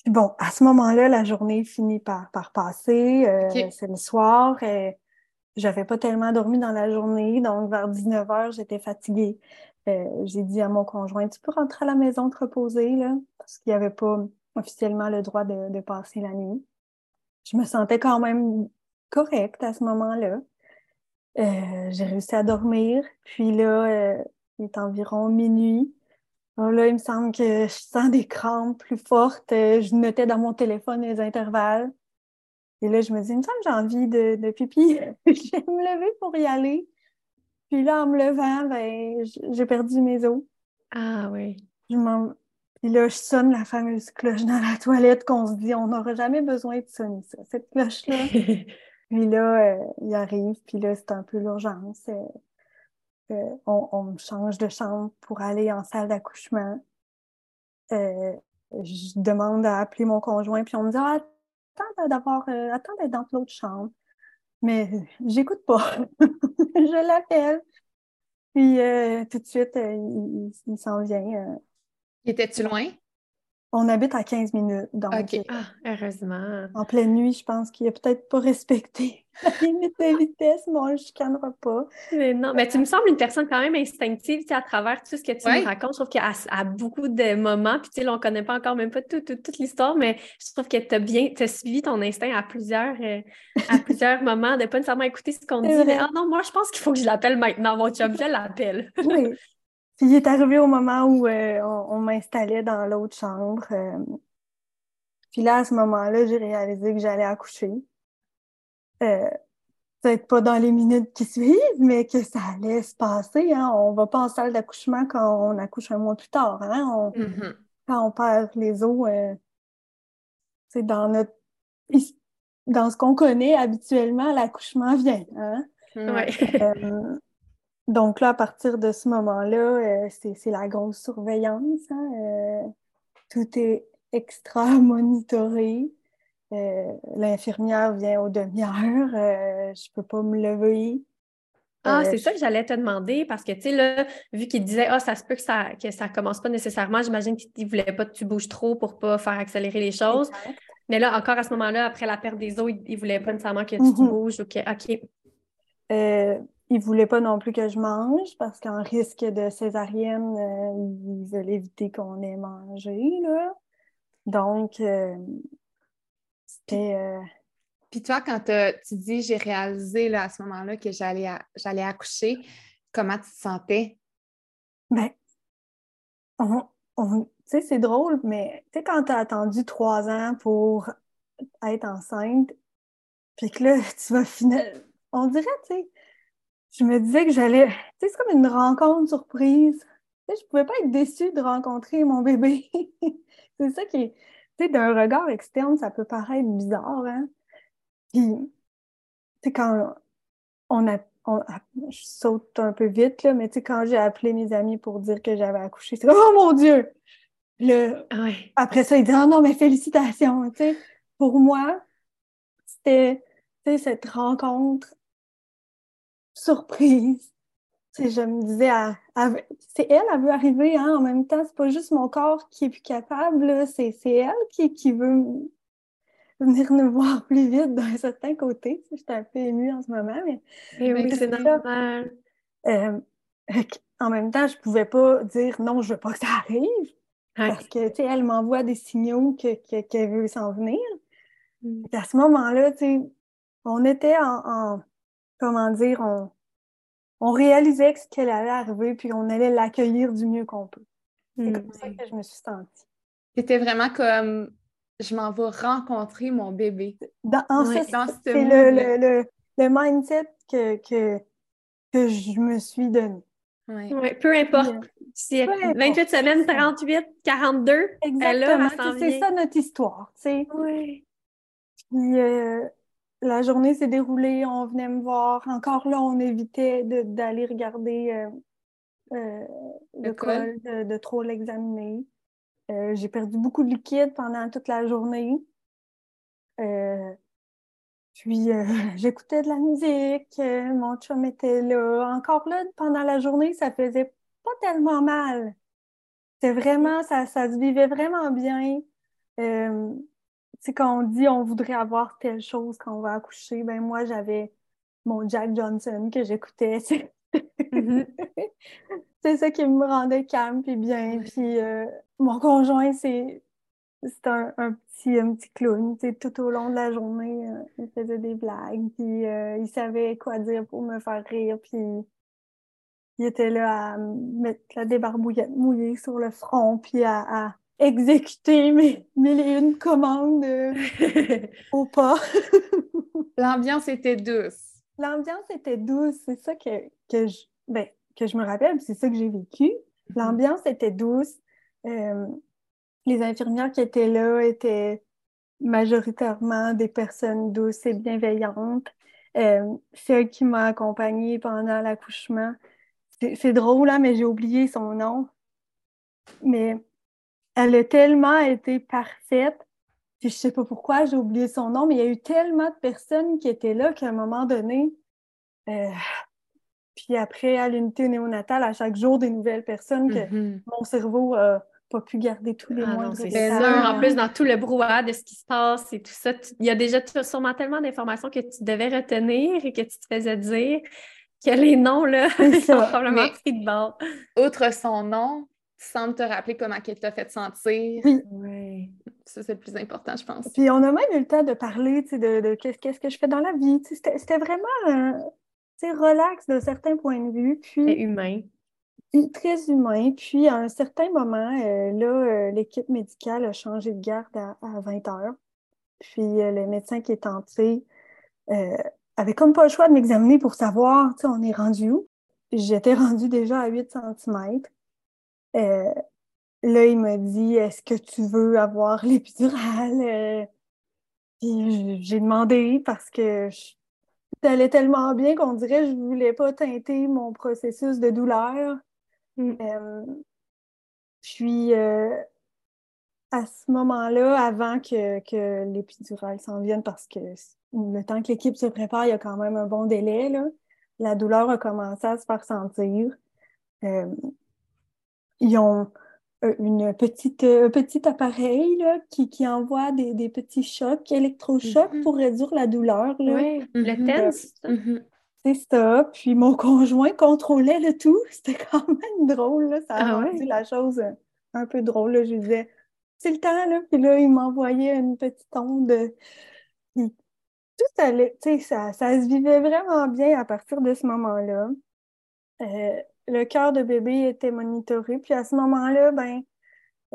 Bon, à ce moment-là, la journée finit par, par passer. Euh, c'est le soir. et j'avais pas tellement dormi dans la journée, donc vers 19 h, j'étais fatiguée. Euh, j'ai dit à mon conjoint, tu peux rentrer à la maison te reposer, là, parce qu'il n'y avait pas officiellement le droit de, passer la nuit. Je me sentais quand même correcte à ce moment-là. Euh, j'ai réussi à dormir. Puis là, euh, il est environ minuit. Alors là, il me semble que je sens des crampes plus fortes. Euh, je notais dans mon téléphone les intervalles. Et là, je me dis, il me semble que j'ai envie de, de pipi. [LAUGHS] je vais me lever pour y aller. Puis là, en me levant, ben, j'ai perdu mes os. Ah oui. Je m'en puis là, je sonne la fameuse cloche dans la toilette qu'on se dit, on n'aura jamais besoin de sonner ça, cette cloche-là. [LAUGHS] puis là, euh, il arrive, puis là, c'est un peu l'urgence. Euh, euh, on, me change de chambre pour aller en salle d'accouchement. je demande à appeler mon conjoint, puis on me dit, ah, attends d'avoir, attends d'être dans l'autre chambre. Mais j'écoute pas. [LAUGHS] je l'appelle. Puis tout de suite, il s'en vient Étais-tu loin? on habite à 15 minutes. Donc, OK. Ah, heureusement. en pleine nuit, je pense qu'il a peut-être pas respecté [LAUGHS] la limite de vitesse, mais on le chicanera pas. Mais non, mais tu me sembles une personne quand même instinctive, tu sais, à travers tout ce que tu Ouais. nous racontes. Je trouve qu'à à beaucoup de moments, puis tu sais, là, on connaît pas encore même pas tout- tout- toute l'histoire, mais je trouve que tu as bien, suivi ton instinct à plusieurs, euh, à [LAUGHS] plusieurs moments, de pas nécessairement écouter ce qu'on dit, mais ah non, moi, je pense qu'il faut que je l'appelle maintenant, mon chum, je l'appelle. Oui. Puis il est arrivé au moment où euh, on, on m'installait dans l'autre chambre. euh. Puis là, à ce moment-là, j'ai réalisé que j'allais accoucher. Euh, peut-être pas dans les minutes qui suivent, mais que ça allait se passer. Hein. On va pas en salle d'accouchement quand on accouche un mois plus tard. Hein. On- Mhm. quand on perd les os, c'est dans notre dans ce qu'on connaît habituellement, l'accouchement vient. Hein? Ouais. Donc là, à partir de ce moment-là, euh, c'est, la grosse surveillance. hein, euh, tout est extra [LAUGHS] monitoré. Euh, l'infirmière vient aux demi-heures. je peux pas me lever. Ah, c'est ça que j'allais te demander parce que, tu sais, là, vu qu'il disait, ah, ça se peut que ça, que ça commence pas nécessairement, j'imagine qu'il ne voulait pas que tu bouges trop pour pas faire accélérer les choses. Exact. Mais là, encore à ce moment-là, après la perte des os, il, il voulait pas nécessairement que tu, Mhm. bouges ou que, OK. Euh, ils voulaient pas non plus que je mange parce qu'en risque de césarienne, euh, ils veulent éviter qu'on ait mangé, là. Donc, euh, c'était... euh, Puis toi, quand tu dis j'ai réalisé là, à ce moment-là que j'allais j'allais accoucher, comment tu te sentais? Ben, on, on- tu sais, c'est drôle, mais tu sais, quand t'as attendu trois ans pour être enceinte, puis que là, [LAUGHS] tu vas finalement... On dirait, tu sais, je me disais que j'allais... Tu sais, c'est comme une rencontre surprise. Tu sais, je pouvais pas être déçue de rencontrer mon bébé. [LAUGHS] C'est ça qui est... Tu sais, d'un regard externe, ça peut paraître bizarre, hein? Puis, tu sais, quand on a... on a- je saute un peu vite, là, mais tu sais, quand j'ai appelé mes amis pour dire que j'avais accouché, c'est oh mon Dieu! Le, Ouais. après ça, il dit Ah non, mais félicitations! Tu sais, pour moi, c'était tu sais, cette rencontre surprise. Je me disais, c'est elle, elle veut arriver, hein, en même temps, c'est pas juste mon corps qui est plus capable, c'est elle qui, qui veut venir nous voir plus vite d'un certain côté. J'étais un peu émue en ce moment, mais Eh oui, Mais c'est c'est normal. euh, en même temps, je pouvais pas dire non, je veux pas que ça arrive. Parce que, tu sais, elle m'envoie des signaux que, que- qu'elle veut s'en venir. Mm. À ce moment-là, tu sais, on était en, en- comment dire, on, on réalisait ce qu'elle allait arriver, puis on allait l'accueillir du mieux qu'on peut. C'est Mm. comme ça que je me suis sentie. C'était vraiment comme je m'en vais rencontrer mon bébé. Dans, en fait, ce c'est le, le, le, le mindset que, que, que je me suis donné. Ouais, peu importe. Si Peu importe. 28 semaines, 38, 42, elle, là, Exactement. C'est ça notre histoire, tu sais. Oui. Puis euh, la journée s'est déroulée, on venait me voir. Encore là, on évitait d'aller regarder euh, euh, le Le col. de, de trop l'examiner. Euh, j'ai perdu beaucoup de liquide pendant toute la journée. Puis [LAUGHS] j'écoutais de la musique, mon chum était là. Encore là, pendant la journée, ça faisait pas tellement mal. C'était vraiment, ça, ça se vivait vraiment bien. Sais, quand on dit on voudrait avoir telle chose quand on va accoucher, ben moi, j'avais mon Jack Johnson que j'écoutais. C'est Mhm. [LAUGHS] c'est ça qui me rendait calme puis bien. Puis euh, mon conjoint, c'est c'est un, un petit, un petit clown. Tout au long de la journée, euh, il faisait des blagues, puis euh, il savait quoi dire pour me faire rire, puis il était là à me mettre la débarbouillette mouillée sur le front, puis à, à exécuter mes mille et une commandes [LAUGHS] au pas. [LAUGHS] L'ambiance était douce. L'ambiance était douce, c'est ça que, que, je, ben, que je me rappelle, c'est ça que j'ai vécu. L'ambiance était douce. Euh, les infirmières qui étaient là étaient majoritairement des personnes douces et bienveillantes. Euh, celle qui m'a accompagnée pendant l'accouchement, c'est c'est drôle, hein, mais j'ai oublié son nom. Mais elle a tellement été parfaite. Puis je sais pas pourquoi j'ai oublié son nom, mais il y a eu tellement de personnes qui étaient là qu'à un moment donné, euh, puis après à l'unité néonatale, à chaque jour des nouvelles personnes que Mhm. mon cerveau a pas pu garder tous les Ah mois c'est sûr. En plus, dans tout le brouhaha de ce qui se passe et tout ça, tu- il y a déjà sûrement tellement d'informations que tu devais retenir et que tu te faisais dire que les noms, là, sont [LAUGHS] probablement pris de bord. Outre son nom, tu sembles te rappeler comment qu'elle t'a fait sentir. Oui. Ça, c'est le plus important, je pense. Puis on a même eu le temps de parler, tu sais, de, de qu'est-ce que je fais dans la vie. C'était vraiment, euh, sais, relax d'un certain point de vue. C'est Puis humain. Très humain. Puis, à un certain moment, euh, là, euh, l'équipe médicale a changé de garde à, à 20 heures. Puis, euh, le médecin qui est entré euh, avait comme pas le choix de m'examiner pour savoir, tu sais, on est rendu où. J'étais rendue déjà à 8 cm. Là, il m'a dit, est-ce que tu veux avoir [LAUGHS] l'épidurale? Euh, puis, j'ai demandé parce que ça allait tellement bien qu'on dirait que je voulais pas teinter mon processus de douleur. Mm. Euh, puis, euh, à ce moment-là, avant que, que l'épidurale s'en vienne, parce que le temps que l'équipe se prépare, il y a quand même un bon délai, là, la douleur a commencé à se faire sentir. Euh, ils ont euh, une petite, euh, un petit appareil là, qui, qui envoie des, des petits chocs, électrochocs Mhm. pour réduire la douleur. Là. Oui. Le Mhm. tense, ça? Mhm. C'est ça. Puis mon [LAUGHS] conjoint contrôlait le tout. [LAUGHS] C'était quand même drôle. Là. Ça a Ah rendu ouais? la chose euh, un peu drôle. Là. Je lui disais, c'est le temps. Là. Puis là, il m'envoyait une petite onde. Puis tout allait, tu sais, ça, ça se vivait vraiment bien à partir de ce moment-là. Euh, le cœur de bébé était monitoré. Puis à ce moment-là, ben,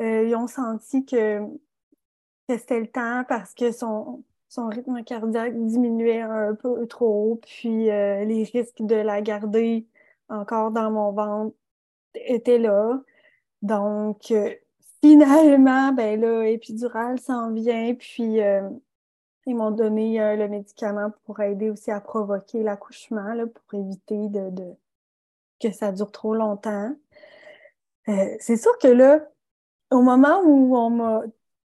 euh, ils ont senti que, que c'était le temps parce que son, rythme cardiaque diminuait un peu trop. Puis euh, les risques de la garder encore dans mon ventre étaient là. Donc, euh, finalement, ben là, épidural s'en vient. Puis ils m'ont donné le médicament pour aider aussi à provoquer l'accouchement, pour éviter de- que ça dure trop longtemps. Euh, c'est sûr que là, au moment où on m'a,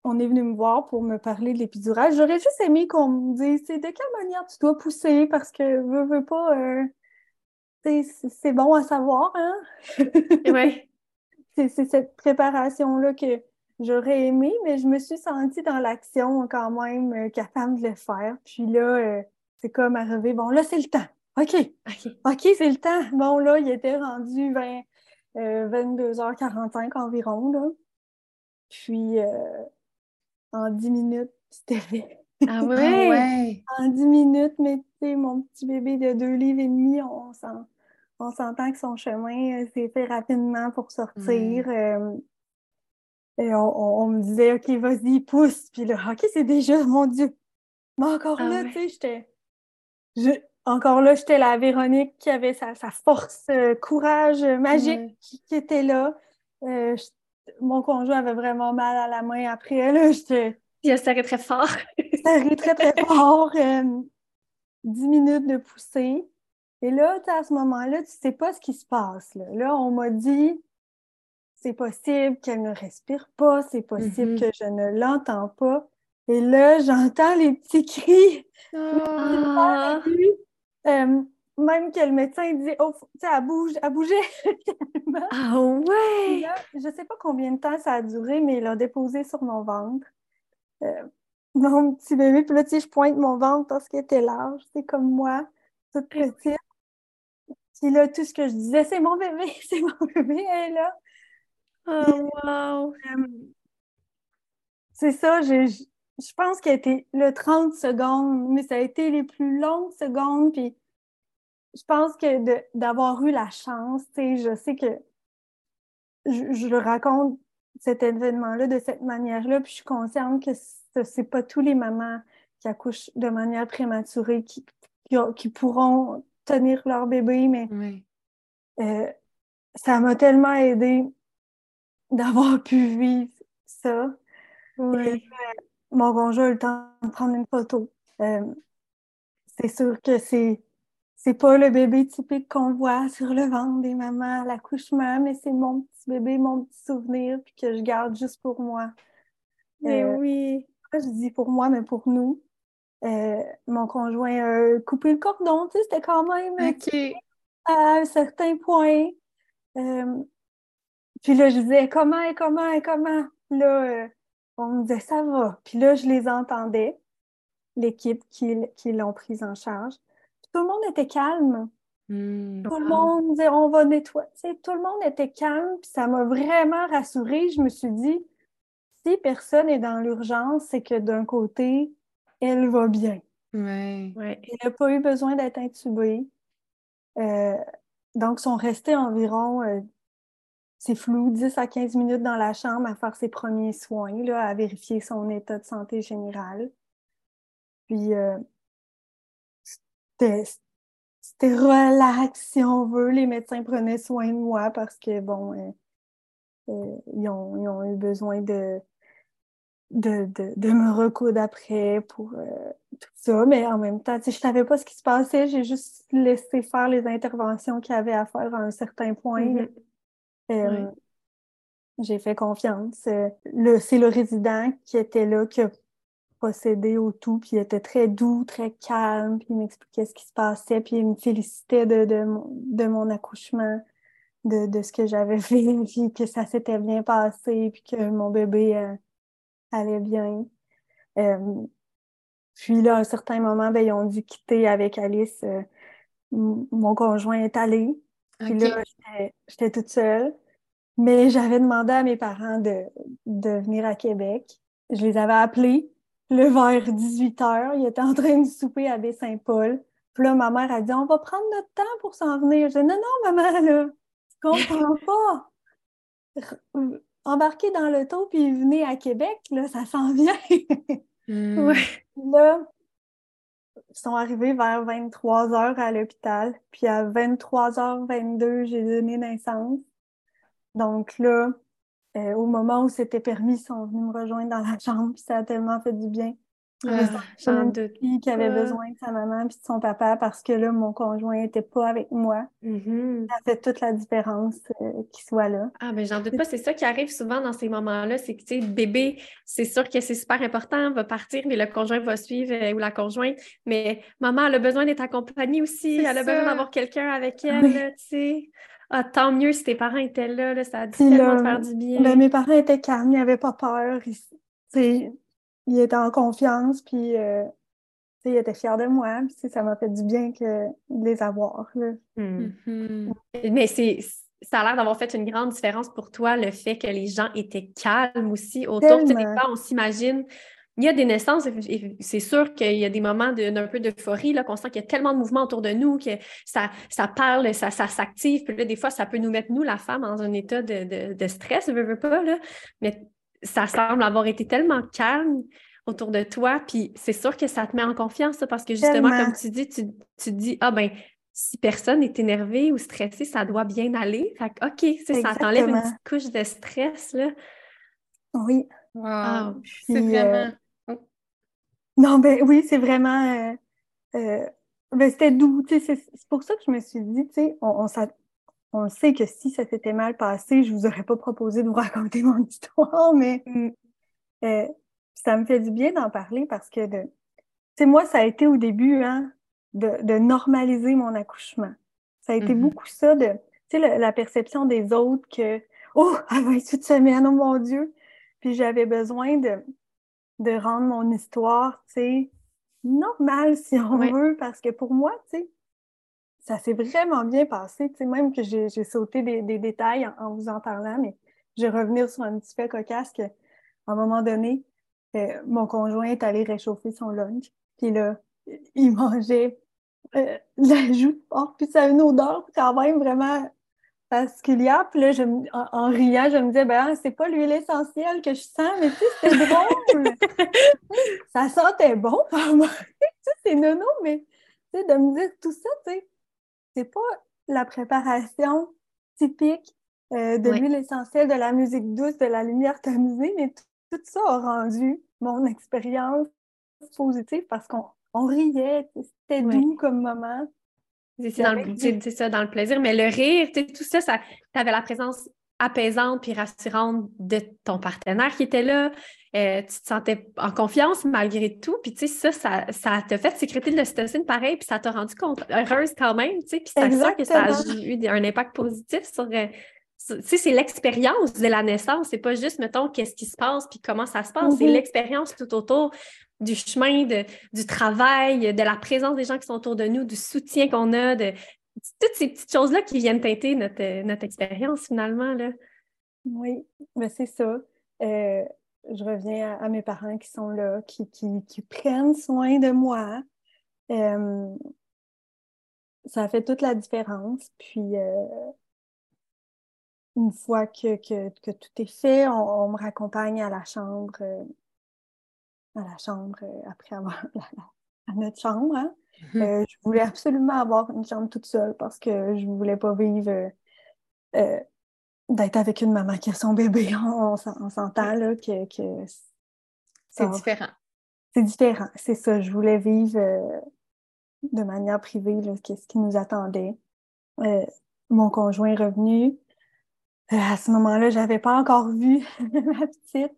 on est venu me voir pour me parler de l'épidural, j'aurais juste aimé qu'on me dise, c'est de quelle manière tu dois pousser, parce que veux, veux pas, euh, c'est bon à savoir, hein? Oui. [LAUGHS] C'est cette préparation-là que j'aurais aimé, mais je me suis sentie dans l'action quand même euh, capable de le faire. Puis là, c'est comme arrivé, bon, là, c'est le temps. OK, OK. OK, c'est le temps. Bon, là, il était rendu 20, euh, 22h45 environ, là. Puis, euh, en 10 minutes, [LAUGHS] c'était fait. Ah Ah ouais? ouais. En 10 minutes, mais tu sais, mon petit bébé de deux livres et demi, on s'en- on s'entend que son chemin euh, s'est fait rapidement pour sortir. Euh, et on, on- on me disait, OK, vas-y, pousse. Puis là, OK, c'est déjà, mon Dieu. Mais encore Ah là, ouais. tu sais, j'étais. Encore là, j'étais la Véronique qui avait sa, sa force, euh, courage euh, magique qui, qui était là. Euh, je- mon conjoint avait vraiment mal à la main après. Là, [LAUGHS] serrait très fort. [LAUGHS] Rit très, très fort. 10 minutes de poussée. Et là, à ce moment-là, tu sais pas ce qui se passe. Là, Là, on m'a dit, c'est possible qu'elle ne respire pas, c'est possible Mhm. que je ne l'entends pas. Et là, j'entends les petits cris. Ah. Euh, même que le médecin dit, oh, tu sais, elle bouge, elle bougeait. [LAUGHS] Ah ouais! là, je sais pas combien de temps ça a duré, mais il l'a déposé sur mon ventre. Euh, mon petit bébé, puis là, tu sais, je pointe mon ventre parce qu'il était large, c'est comme moi, toute petite. Puis là, tout ce que je disais, c'est mon bébé, [LAUGHS] c'est mon bébé, elle est là. Oh wow! Euh, c'est ça, j'ai- je pense qu'il a été le 30 secondes, mais ça a été les plus longues secondes, puis je pense que d'avoir eu la chance, je sais que je, je le raconte cet événement-là de cette manière-là, puis je suis consciente que ce c'est pas tous les mamans qui accouchent de manière prématurée qui, qui, ont- qui pourront tenir leur bébé, mais euh, ça m'a tellement aidé d'avoir pu vivre ça. Ouais. Mon conjoint a eu le temps de prendre une photo. Euh, c'est sûr que c'est c'est pas le bébé typique qu'on voit sur le ventre des mamans à l'accouchement, mais c'est mon petit bébé, mon petit souvenir, puis que je garde juste pour moi. Mais Euh, oui. je dis pour moi, mais pour nous? Euh, mon conjoint a coupé le cordon, tu sais, c'était quand même à un certain point. Puis là, je disais comment, et comment, et comment? Là, on me disait ça va. Puis là, je les entendais, l'équipe qui, qui l'ont prise en charge. tout le monde était calme. Hmm. Tout le monde disait on va nettoyer. tout le monde était calme, puis ça m'a vraiment rassurée. Je me suis dit, si personne est dans l'urgence, c'est que d'un côté, elle va bien. Ouais. Elle n'a pas eu besoin d'être intubée. Euh, donc, ils sont restés environ, euh, c'est flou, 10 à 15 minutes dans la chambre à faire ses premiers soins, là, à vérifier son état de santé général. Puis, euh, c'était relax, si on veut. Les médecins prenaient soin de moi parce que, bon, euh, euh, ils, ont, eu besoin de, de, de, me recoudre après pour tout ça. Mais en même temps, je ne savais pas ce qui se passait. J'ai juste laissé faire les interventions qu'il y avait à faire à un certain point. Mm-hmm. J'ai fait confiance. c'est le résident qui était là, qui a procédé au tout, puis il était très doux, très calme, puis il m'expliquait ce qui se passait, puis il me félicitait de, de, mon, de mon accouchement, de, de ce que j'avais [LAUGHS] fait, puis que ça s'était bien passé, puis que mon bébé euh, allait bien. Euh, puis là, à un certain moment, ben, ils ont dû quitter avec Alice. Euh, mon conjoint est allé. Puis là, j'étais toute seule. Mais j'avais demandé à mes parents de, de venir à Québec. Je les avais appelés le vers 18 h, il était en train de souper à Baie-Saint-Paul. Puis là, ma mère a dit On va prendre notre temps pour s'en venir. Je dis Non, non, maman, là, tu comprends [LAUGHS] pas. Embarquez dans l'auto puis venez à Québec, là, ça s'en vient. Là, ils sont arrivés vers 23 h à l'hôpital. Puis à 23h22, j'ai donné naissance. Donc là, euh, au moment où c'était permis, ils sont venus me rejoindre dans la [LAUGHS] chambre, puis ça a tellement fait du bien. Une fille qui avait besoin de sa maman puis de son papa parce que là, mon conjoint n'était pas avec moi. Mm-hmm. Ça fait toute la différence euh, qu'il soit là. Ah, mais j'en doute pas, c'est ça qui arrive souvent dans ces moments-là, c'est que, tu sais, bébé, c'est sûr que c'est super important, va partir, mais le conjoint va suivre euh, ou la conjointe, mais maman, elle a besoin d'être accompagnée aussi, elle a besoin d'avoir quelqu'un avec elle, tu sais. Ah, tant mieux si tes parents étaient là, ça a dû tellement faire du bien. Ben, mes parents étaient calmes, ils n'avaient pas peur. Ils, ils, étaient en confiance, puis euh, ils étaient fiers de moi. Puis, ça m'a fait du bien que, de les avoir. Hmm. Mm-hmm. Mais c'est ça a l'air d'avoir fait une grande différence pour toi, le fait que les gens étaient calmes aussi autour. Des fois, on s'imagine il y a des naissances, c'est sûr qu'il y a des moments d'un peu d'euphorie, qu'on sent qu'il y a tellement de mouvements autour de nous, que ça, ça parle, ça, ça s'active. Puis là, des fois, ça peut nous mettre, nous, la femme, dans un état de, de, stress, veux, veux pas, là. Mais ça semble avoir été tellement calme autour de toi. Puis c'est sûr que ça te met en confiance, parce que justement, comme tu dis, tu, tu dis, ah ben, si personne n'est énervé ou stressé, ça doit bien aller. Fait que, OK, ça t'enlève une petite couche de stress, là. Oui. Wow. c'est vraiment... Non, ben oui, c'est vraiment. Euh, euh, ben, c'était doux. C'est pour ça que je me suis dit, tu sais, on, on, sait que si ça s'était mal passé, je vous aurais pas proposé de vous [LAUGHS] raconter mon histoire, mais mm. euh, ça me fait du bien d'en parler parce que, tu sais, moi, ça a été au début, hein, de, de normaliser mon accouchement. Ça a été mm-hmm. beaucoup ça de, tu sais, la perception des autres que, oh, à 28 semaines, oh mon Dieu! Puis j'avais besoin de, de rendre mon histoire, tu sais, normale si on veut, parce que pour moi, tu sais, ça s'est vraiment bien passé, tu sais, même que j'ai sauté des, détails en, vous en parlant, mais je vais revenir sur un petit fait cocasse que, à un moment donné, euh, mon conjoint est allé réchauffer son lunch, puis là, il mangeait euh, la joue puis ça a une odeur quand même vraiment parce qu'il y a, puis là, je, en, riant, je me disais, ben, c'est pas l'huile essentielle que je sens, mais tu sais, c'était drôle. [LAUGHS] ça sentait bon, [LAUGHS] tu sais, c'est nono, mais tu sais, de me dire tout ça, tu sais, c'est pas la préparation typique euh, de l'huile essentielle, de la musique douce, de la lumière tamisée, mais tout ça a rendu mon expérience positive parce qu'on riait, c'était doux comme moment. C'est ça, dans le plaisir. Mais le rire, tout ça, ça tu avais la présence apaisante puis rassurante de ton partenaire qui était là. Euh, tu te sentais en confiance malgré tout. Puis, tu sais, ça, ça, t'a fait sécréter de l'ocytocine pareil, puis ça t'a rendu heureuse quand même, tu sais. Puis c'est ça que ça a eu un impact positif sur, euh, c'est l'expérience de la naissance. C'est pas juste, mettons, qu'est-ce qui se passe puis comment ça se passe. C'est mm-hmm. l'expérience tout autour du chemin, de, du travail, de la présence des gens qui sont autour de nous, du soutien qu'on a, de toutes ces petites choses-là qui viennent teinter notre, notre expérience finalement. Là. Oui, mais c'est ça. Euh, je reviens à, mes parents qui sont là, qui, qui, prennent soin de moi. Euh, ça fait toute la différence. Puis, euh, une fois que, que, tout est fait, on, me raccompagne à la chambre, à la chambre après avoir [LAUGHS] à notre chambre. Hein. Mm-hmm. je voulais absolument avoir une chambre toute seule parce que je ne voulais pas vivre d'être avec une maman qui a son bébé, [LAUGHS] on, s'entend là que, c'est différent. C'est différent, c'est ça. Je voulais vivre euh, de manière privée qu'est-ce qui nous attendait. Euh, mon conjoint est revenu. Euh, à ce moment-là, je n'avais pas encore vu [LAUGHS] ma petite.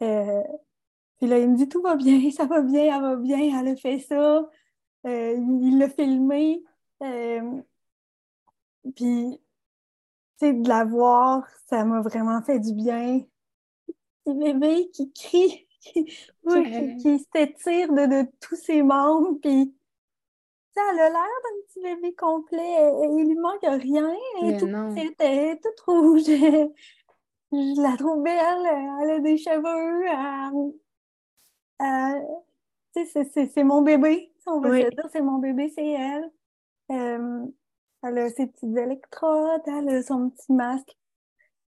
puis là, il me dit tout va bien, [LAUGHS] ça va bien, elle va bien, elle a fait ça. Il l'a filmé. puis de la voir, ça m'a vraiment fait du bien. Petit bébé qui crie, [LAUGHS] qui, qui, s'étire de, de, tous ses membres, puis elle a l'air d'un petit bébé complet. Il lui manque rien. Elle est, toute, toute rouge. [LAUGHS] Je la trouve belle. Elle a des cheveux. c'est mon bébé. On va se dire, c'est mon bébé, c'est elle. Euh, elle a ses petites électrodes, elle a son petit masque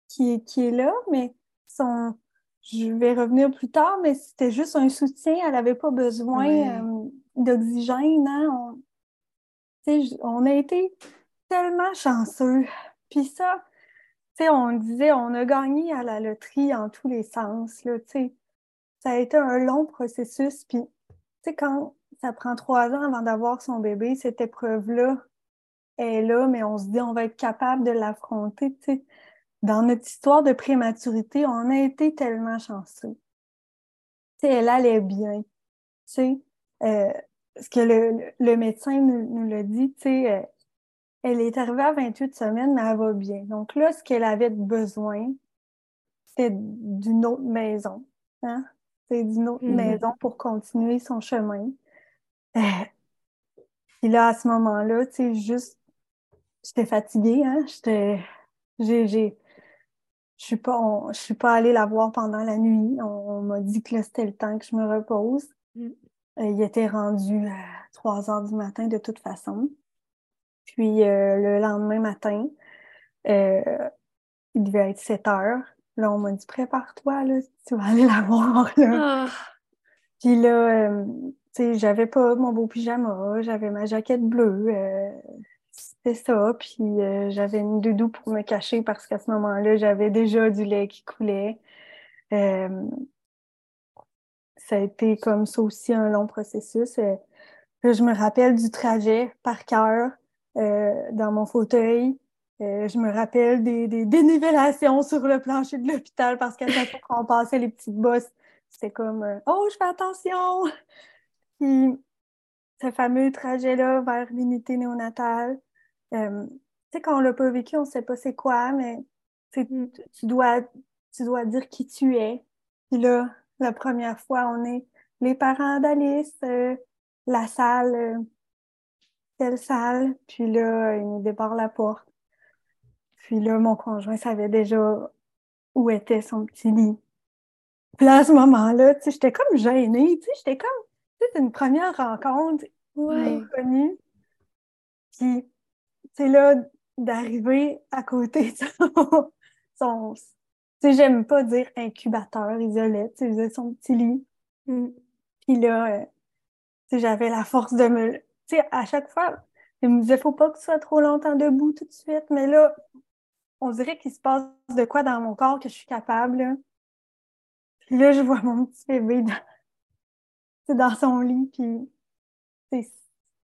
qui est, qui est là, mais son, je vais revenir plus tard, mais c'était juste un soutien. Elle n'avait pas besoin euh, d'oxygène. Hein? On, on a été tellement chanceux. Puis ça, on disait, on a gagné à la loterie en tous les sens. Là, ça a été un long processus. Puis quand ça prend trois ans avant d'avoir son bébé, cette épreuve-là, est là, mais on se dit on va être capable de l'affronter. Dans notre histoire de prématurité, on a été tellement chanceux. elle allait bien. sais euh, ce que le, le médecin nous, nous l'a dit, euh, elle est arrivée à 28 semaines, mais elle va bien. Donc là, ce qu'elle avait besoin, c'était d'une autre maison. Hein? C'est d'une autre mm-hmm. maison pour continuer son chemin. Euh, puis là, à ce moment-là, tu sais, juste j'étais fatiguée, hein? J'étais. J'ai. Je suis pas, je suis pas allée la voir pendant la nuit. On, m'a dit que c'était le temps que je me repose. Mm. Euh, il était rendu à 3 heures du matin de toute façon. Puis euh, le lendemain matin, euh, il devait être 7 heures. Là, on m'a dit prépare-toi, là, tu vas aller la [LAUGHS] voir. Là. Ah. Puis là, j'avais pas mon beau pyjama, j'avais ma jaquette bleue. C'est ça, puis euh, j'avais une doudou pour me cacher parce qu'à ce moment-là, j'avais déjà du lait qui coulait. Euh, ça a été comme ça aussi un long processus. Euh, je me rappelle du trajet par cœur dans mon fauteuil. je me rappelle des, des, dénivellations sur le plancher de l'hôpital parce qu'à chaque fois qu'on passait les petites bosses, c'était comme Oh, je fais attention! Puis ce fameux trajet-là vers l'unité néonatale, euh, tu sais, quand on l'a pas vécu, on ne sait pas c'est quoi, mais mm. tu dois, tu dois dire qui tu es. Puis là, la première fois, on est les parents d'Alice, euh, la salle, euh, telle salle. Puis là, il nous débarre la porte. Puis là, mon conjoint savait déjà où était son petit lit. Puis là, à ce moment-là, tu sais, j'étais comme gênée, tu sais, j'étais comme, c'est une première rencontre ouais. inconnue. Puis c'est là d'arriver à côté de son, [LAUGHS] son tu sais, j'aime pas dire incubateur, isolé, tu sais, son petit lit. Mm. Puis là, euh, tu sais, j'avais la force de me, tu sais, à chaque fois, il me disait, faut pas que tu sois trop longtemps debout tout de suite, mais là, on dirait qu'il se passe de quoi dans mon corps que je suis capable, là. Puis là, je vois mon petit bébé dans, dans son lit, puis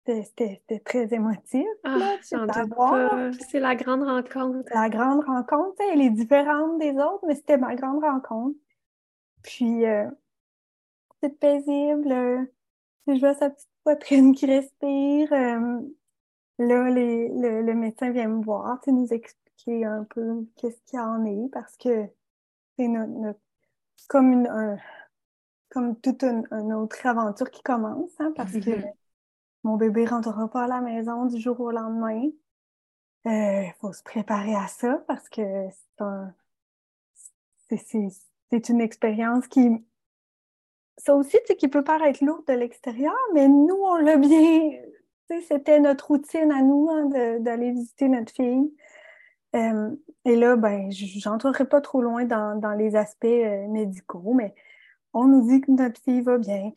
c'était très émotif. Ah, c'est la grande rencontre. La grande rencontre, elle est différente des autres, mais c'était ma grande rencontre. Puis, euh, c'est paisible. Euh, je vois sa petite poitrine qui respire. Euh, là, le, médecin vient me voir, nous expliquer un peu qu'est-ce qu'il en est parce que c'est comme une, comme toute une, autre aventure qui commence, hein, parce que mm-hmm. mon bébé ne rentrera pas à la maison du jour au lendemain. Il euh, faut se préparer à ça parce que c'est une expérience qui ça aussi, tu qui peut paraître lourd de l'extérieur, mais nous, on l'a bien. C'était notre routine à nous hein, d'aller visiter notre fille. Euh, et là, ben, j'entrerai pas trop loin dans, les aspects euh, médicaux, mais on nous dit que notre fille va bien,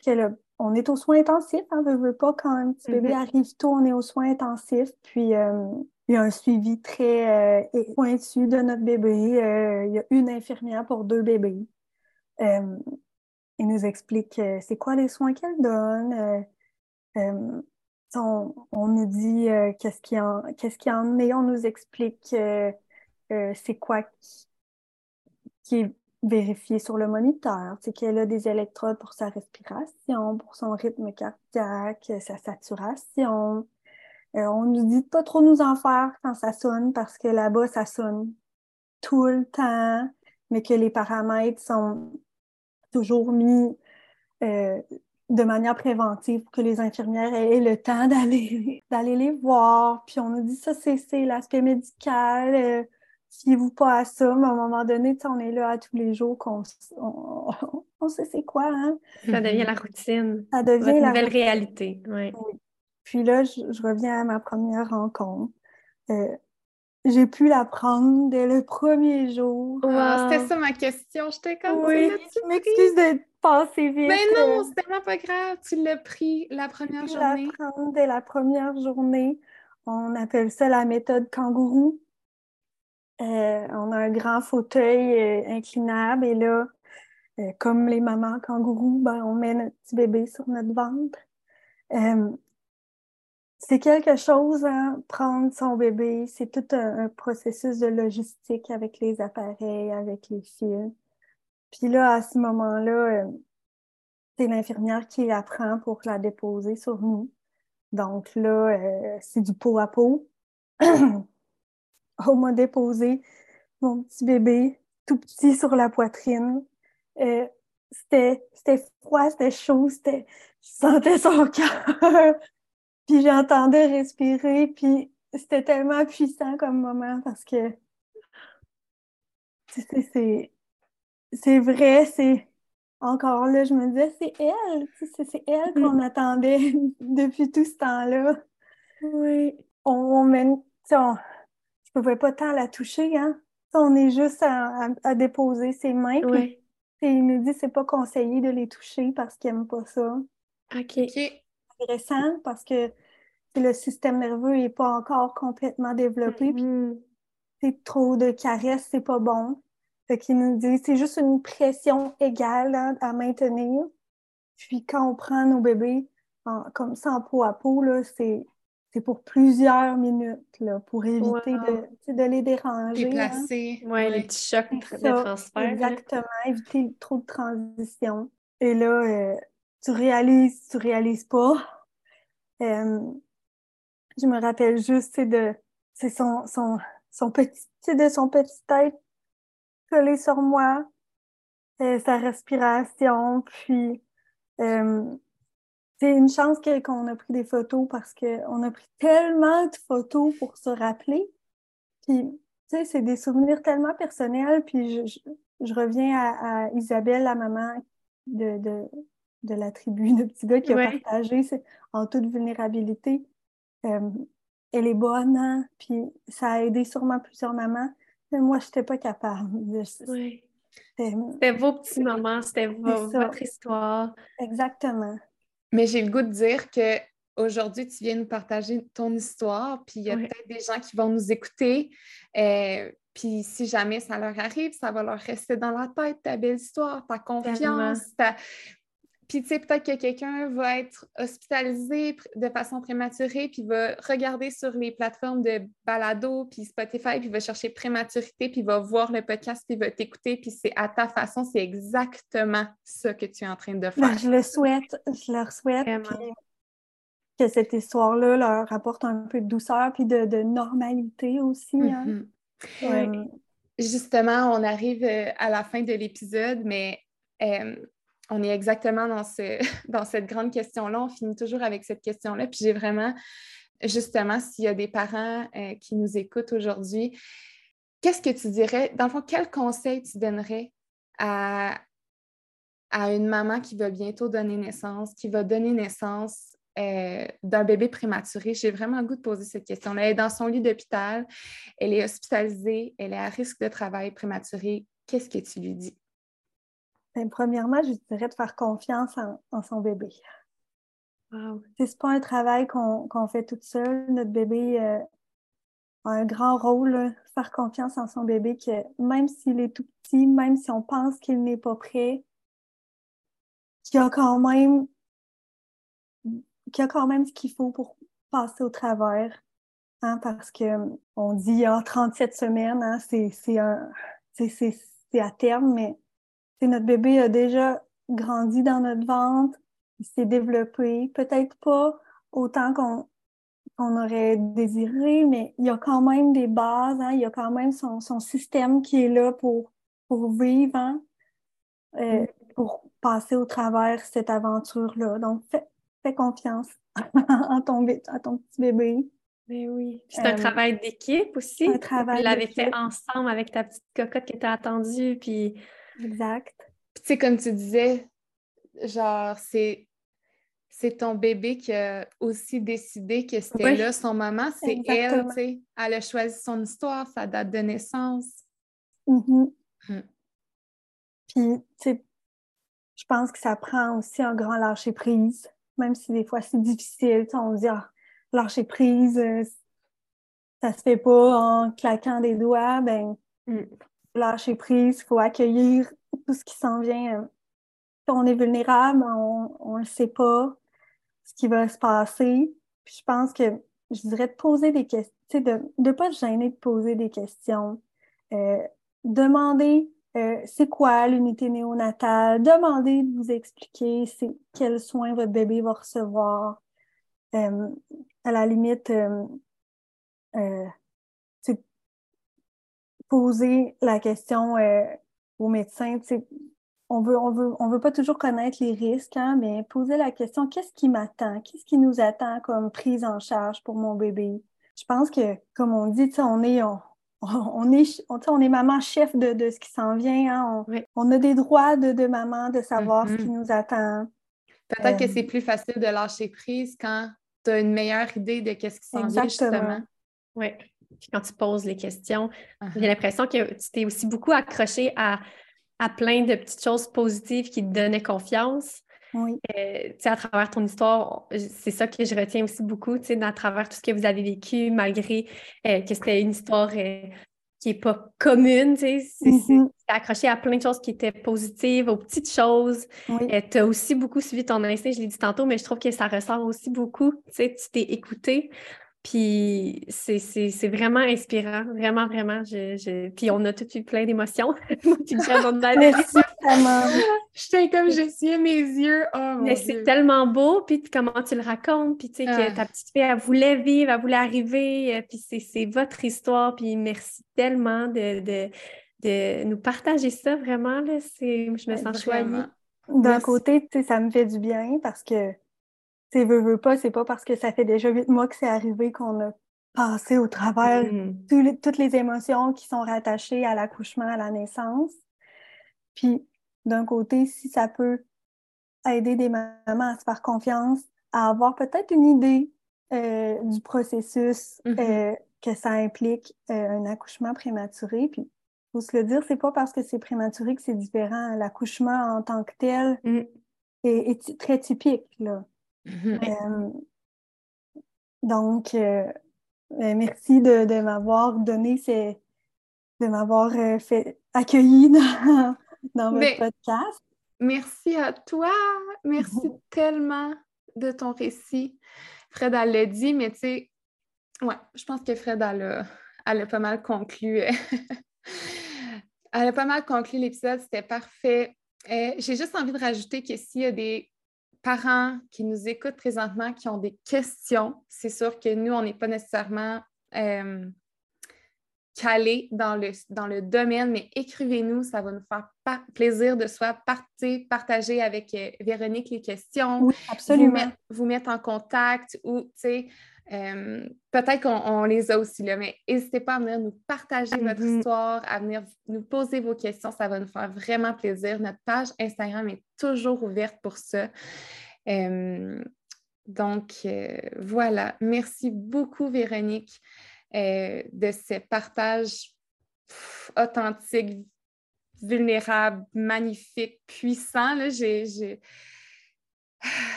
qu'on est aux soins intensifs. On hein, ne veut pas quand un petit bébé mm-hmm. arrive tôt, on est aux soins intensifs. Puis euh, il y a un suivi très pointu de notre bébé. il y a une infirmière pour deux bébés. il nous explique c'est quoi les soins qu'elle donne. On, nous dit qu'est-ce qui en qu'est-ce qui en est, on nous explique c'est quoi qui, est vérifié sur le moniteur, c'est qu'elle a des électrodes pour sa respiration, pour son rythme cardiaque, sa saturation. on nous dit de pas trop nous en faire quand ça sonne parce que là-bas, ça sonne tout le temps, mais que les paramètres sont toujours mis de manière préventive pour que les infirmières aient le temps d'aller [LAUGHS] d'aller les voir. Puis on nous dit ça, c'est l'aspect médical. Euh, fiez-vous pas à ça, mais à un moment donné, on est là à tous les jours qu'on [LAUGHS] on, sait c'est quoi. Hein? Ça devient la routine. Ça devient la nouvelle réalité. Oui. Puis là, je, reviens à ma première rencontre. Euh, j'ai pu l'apprendre dès le premier jour. C'était ça ma question. J'étais comme oui. Je m'excuse de passer vite. Mais non, euh. c'est tellement pas grave. Tu l'as pris la première journée. l'apprendre dès la première journée. On appelle ça la méthode kangourou. Euh, on a un grand fauteuil euh, inclinable et là, comme les mamans kangourous, ben, on met notre petit bébé sur notre ventre c'est quelque chose, hein, prendre son bébé, c'est tout un, processus de logistique avec les appareils, avec les fils. Puis là, à ce moment-là, euh, c'est l'infirmière qui apprend pour la déposer sur nous. Donc là, euh, c'est du pot à pot. [CLEARS THROAT] On m'a déposé mon petit bébé, tout petit sur la poitrine. Euh, c'était froid, c'était chaud, c'était je sentais son [LAUGHS] cœur puis j'entendais respirer, puis c'était tellement puissant comme moment parce que c'est vrai, c'est encore là, je me disais, c'est elle, c'est elle mm. qu'on attendait [LAUGHS] depuis tout ce temps-là. Oui. On, on mène, on, je pouvais pas tant la toucher, hein. On est juste à, déposer ses mains. Oui. Puis, il nous dit c'est pas conseillé de les toucher parce qu'il aime pas ça. OK intéressant parce que le système nerveux n'est pas encore complètement développé. C'est trop de caresses, c'est pas bon. Fait qu'il nous dit c'est juste une pression égale hein, à maintenir. Puis quand on prend nos bébés comme ça en peau à peau, c'est c'est pour plusieurs minutes là, pour éviter de, de, les déranger. Déplacer. Hein. Oui, les petits chocs de transfert. Exactement, éviter trop de transition. Et là, euh, tu réalises, tu réalises pas. Euh, je me rappelle juste de c'est son, son, son petit de son petit tête collé sur moi, euh, sa respiration, puis euh, c'est une chance qu'on a pris des photos parce qu'on a pris tellement de photos pour se rappeler. Puis, tu sais, c'est des souvenirs tellement personnels. Puis, je, je, reviens à, Isabelle, la maman de, de, de la tribu de petits gars qui a partagé en toute vulnérabilité. Euh, elle est bonne, hein, puis ça a aidé sûrement plusieurs mamans, mais moi, je n'étais pas capable. oui. C'était vos petits moments, c'était votre histoire. Exactement. Mais j'ai le goût de dire que aujourd'hui, tu viens nous partager ton histoire, puis il y a peut-être des gens qui vont nous écouter. Euh, puis si jamais ça leur arrive, ça va leur rester dans la tête, ta belle histoire, ta confiance, ta, puis, tu sais, peut-être que quelqu'un va être hospitalisé de façon prématurée, puis va regarder sur les plateformes de balado, puis Spotify, puis va chercher prématurité, puis va voir le podcast, puis va t'écouter, puis c'est à ta façon, c'est exactement ça que tu es en train de ben, faire. je le souhaite, je leur souhaite que cette histoire-là leur apporte un peu de douceur, puis de, normalité aussi. Hein. Mm-hmm. Justement, on arrive à la fin de l'épisode, mais on est exactement dans, ce, [LAUGHS] dans cette grande question-là. On finit toujours avec cette question-là. Puis j'ai vraiment, justement, s'il y a des parents qui nous écoutent aujourd'hui, qu'est-ce que tu dirais, dans le fond, quel conseil tu donnerais à, une maman qui va bientôt donner naissance, qui va donner naissance euh, d'un bébé prématuré? J'ai vraiment le goût de poser cette question. Elle est dans son lit d'hôpital, elle est hospitalisée, elle est à risque de travail prématuré. Qu'est-ce que tu lui dis? Bien, premièrement, je dirais de faire confiance en, son bébé. Wow. C'est pas un travail qu'on fait toute seule. Notre bébé euh, un grand rôle, faire confiance en son bébé, que même s'il est tout petit, même si on pense qu'il n'est pas prêt, qu'il y a quand même qu'il y a quand même ce qu'il faut pour passer au travers. Hein, parce que on dit en 37 semaines, hein, c'est à terme, mais notre bébé a déjà grandi dans notre ventre, il s'est développé, peut-être pas autant qu'on qu'on aurait désiré, mais il y a quand même des bases, hein, il y a quand même son, son, système qui est là pour, pour vivre, hein, euh, pour passer au travers cette aventure-là. Donc, fais, fais confiance [LAUGHS] en ton, à ton petit bébé. Mais oui. C'est un euh, travail d'équipe aussi. Un travail Vous l'avez fait ensemble avec ta petite cocotte qui était attendue, puis... Exact. Puis, tu sais, comme tu disais, genre, c'est c'est ton bébé qui a aussi décidé que c'était là son moment. C'est elle, tu sais. Elle a choisi son histoire, sa date de naissance. Mm-hmm. Mm. Puis, tu sais, je pense que ça prend aussi un grand lâcher-prise, même si des fois c'est difficile. On dit, ah, lâcher-prise, euh, ça se fait pas en claquant des doigts. Ben, mm. Lâcher-prise, il faut accueillir tout ce qui s'en vient. Euh, on est vulnérable, on ne le sait pas ce qui va se passer. Puis je pense que je dirais de poser des questions, de ne pas se gêner de poser des questions. Euh, demander euh, c'est quoi l'unité néonatale, demander de vous expliquer quels soins votre bébé va recevoir. Euh, à la limite, poser la question au médecin, on veut, on veut, on veut pas toujours connaître les risques, hein, mais poser la question qu'est-ce qui m'attend? Qu'est-ce qui nous attend comme prise en charge pour mon bébé? Je pense que, comme on dit, on est, on, [LAUGHS] on est, on, est maman chef de, de ce qui s'en vient. Hein. On, a des droits de, de maman de savoir ce qui mm-hmm. nous attend. Peut-être que euh, c'est plus facile de lâcher prise quand tu as une meilleure idée de ce qui s'en vient, justement. Oui. Puis quand tu poses les questions, j'ai uh-huh. l'impression que tu t'es aussi beaucoup accroché à à plein de petites choses positives qui te donnaient confiance. Oui. Euh, à travers ton histoire, c'est ça que je retiens aussi beaucoup, à travers tout ce que vous avez vécu, malgré euh, que c'était une histoire euh, qui n'est pas commune, tu sais, mm-hmm. accroché à plein de choses qui étaient positives, aux petites choses. tu as aussi beaucoup suivi ton instinct, je l'ai dit tantôt, mais je trouve que ça ressort aussi beaucoup, tu sais, tu t'es écouté. Puis c'est vraiment inspirant, vraiment, vraiment. Je, Puis on a tout eu plein d'émotions. [LAUGHS] [LAUGHS] Merci vraiment. [LAUGHS] J'étais comme j'essuyais mes yeux. Oh, Mais c'est tellement beau, puis comment tu le racontes, puis tu sais que ah. ta petite fille, elle voulait vivre, elle voulait arriver, euh, puis c'est votre histoire, puis merci tellement de, de, de, nous partager ça, vraiment. Là. Je me sens choyée. D'un côté, ça me fait du bien parce que c'est veut, veut pas, c'est pas parce que ça fait déjà huit mois que c'est arrivé qu'on a passé au travers mm. toutes les émotions qui sont rattachées à l'accouchement, à la naissance. Puis, d'un côté, si ça peut aider des mamans à se faire confiance, à avoir peut-être une idée euh, du processus mm-hmm. euh, que ça implique euh, un accouchement prématuré. Puis, faut se le dire, c'est pas parce que c'est prématuré que c'est différent. L'accouchement en tant que tel mm. est, est, très typique. Là. Euh, donc, euh, euh, merci de, m'avoir donné ces, de m'avoir fait accueilli [LAUGHS] dans, dans votre podcast. Merci à toi. Merci tellement de ton récit. Fred, elle l'a dit, mais tu sais, ouais, je pense que Fred, elle a, elle a pas mal conclu. [LAUGHS] elle a pas mal conclu l'épisode. C'était parfait. J'ai juste envie de rajouter que s'il y a des parents qui nous écoutent présentement, qui ont des questions, c'est sûr que nous, on n'est pas nécessairement euh, calé dans le, dans le domaine, mais écrivez-nous, ça va nous faire plaisir de soit partager avec euh, Véronique les questions. Oui, absolument. Vous mettre, en contact ou, tu sais, euh, peut-être qu'on les a aussi là, mais n'hésitez pas à venir nous partager votre mm-hmm. histoire, à venir nous poser vos questions. Ça va nous faire vraiment plaisir. Notre page Instagram est toujours ouverte pour ça. Euh, donc, voilà. Merci beaucoup, Véronique. Euh, de ce partage authentique, vulnérable, magnifique, puissant. [SIGHS] C'est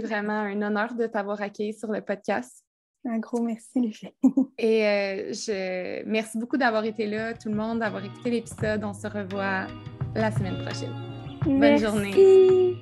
vraiment un honneur de t'avoir accueilli sur le podcast. Un gros merci, les filles. Et euh, je merci beaucoup d'avoir été là, tout le monde, d'avoir écouté l'épisode. On se revoit la semaine prochaine. Bonne journée.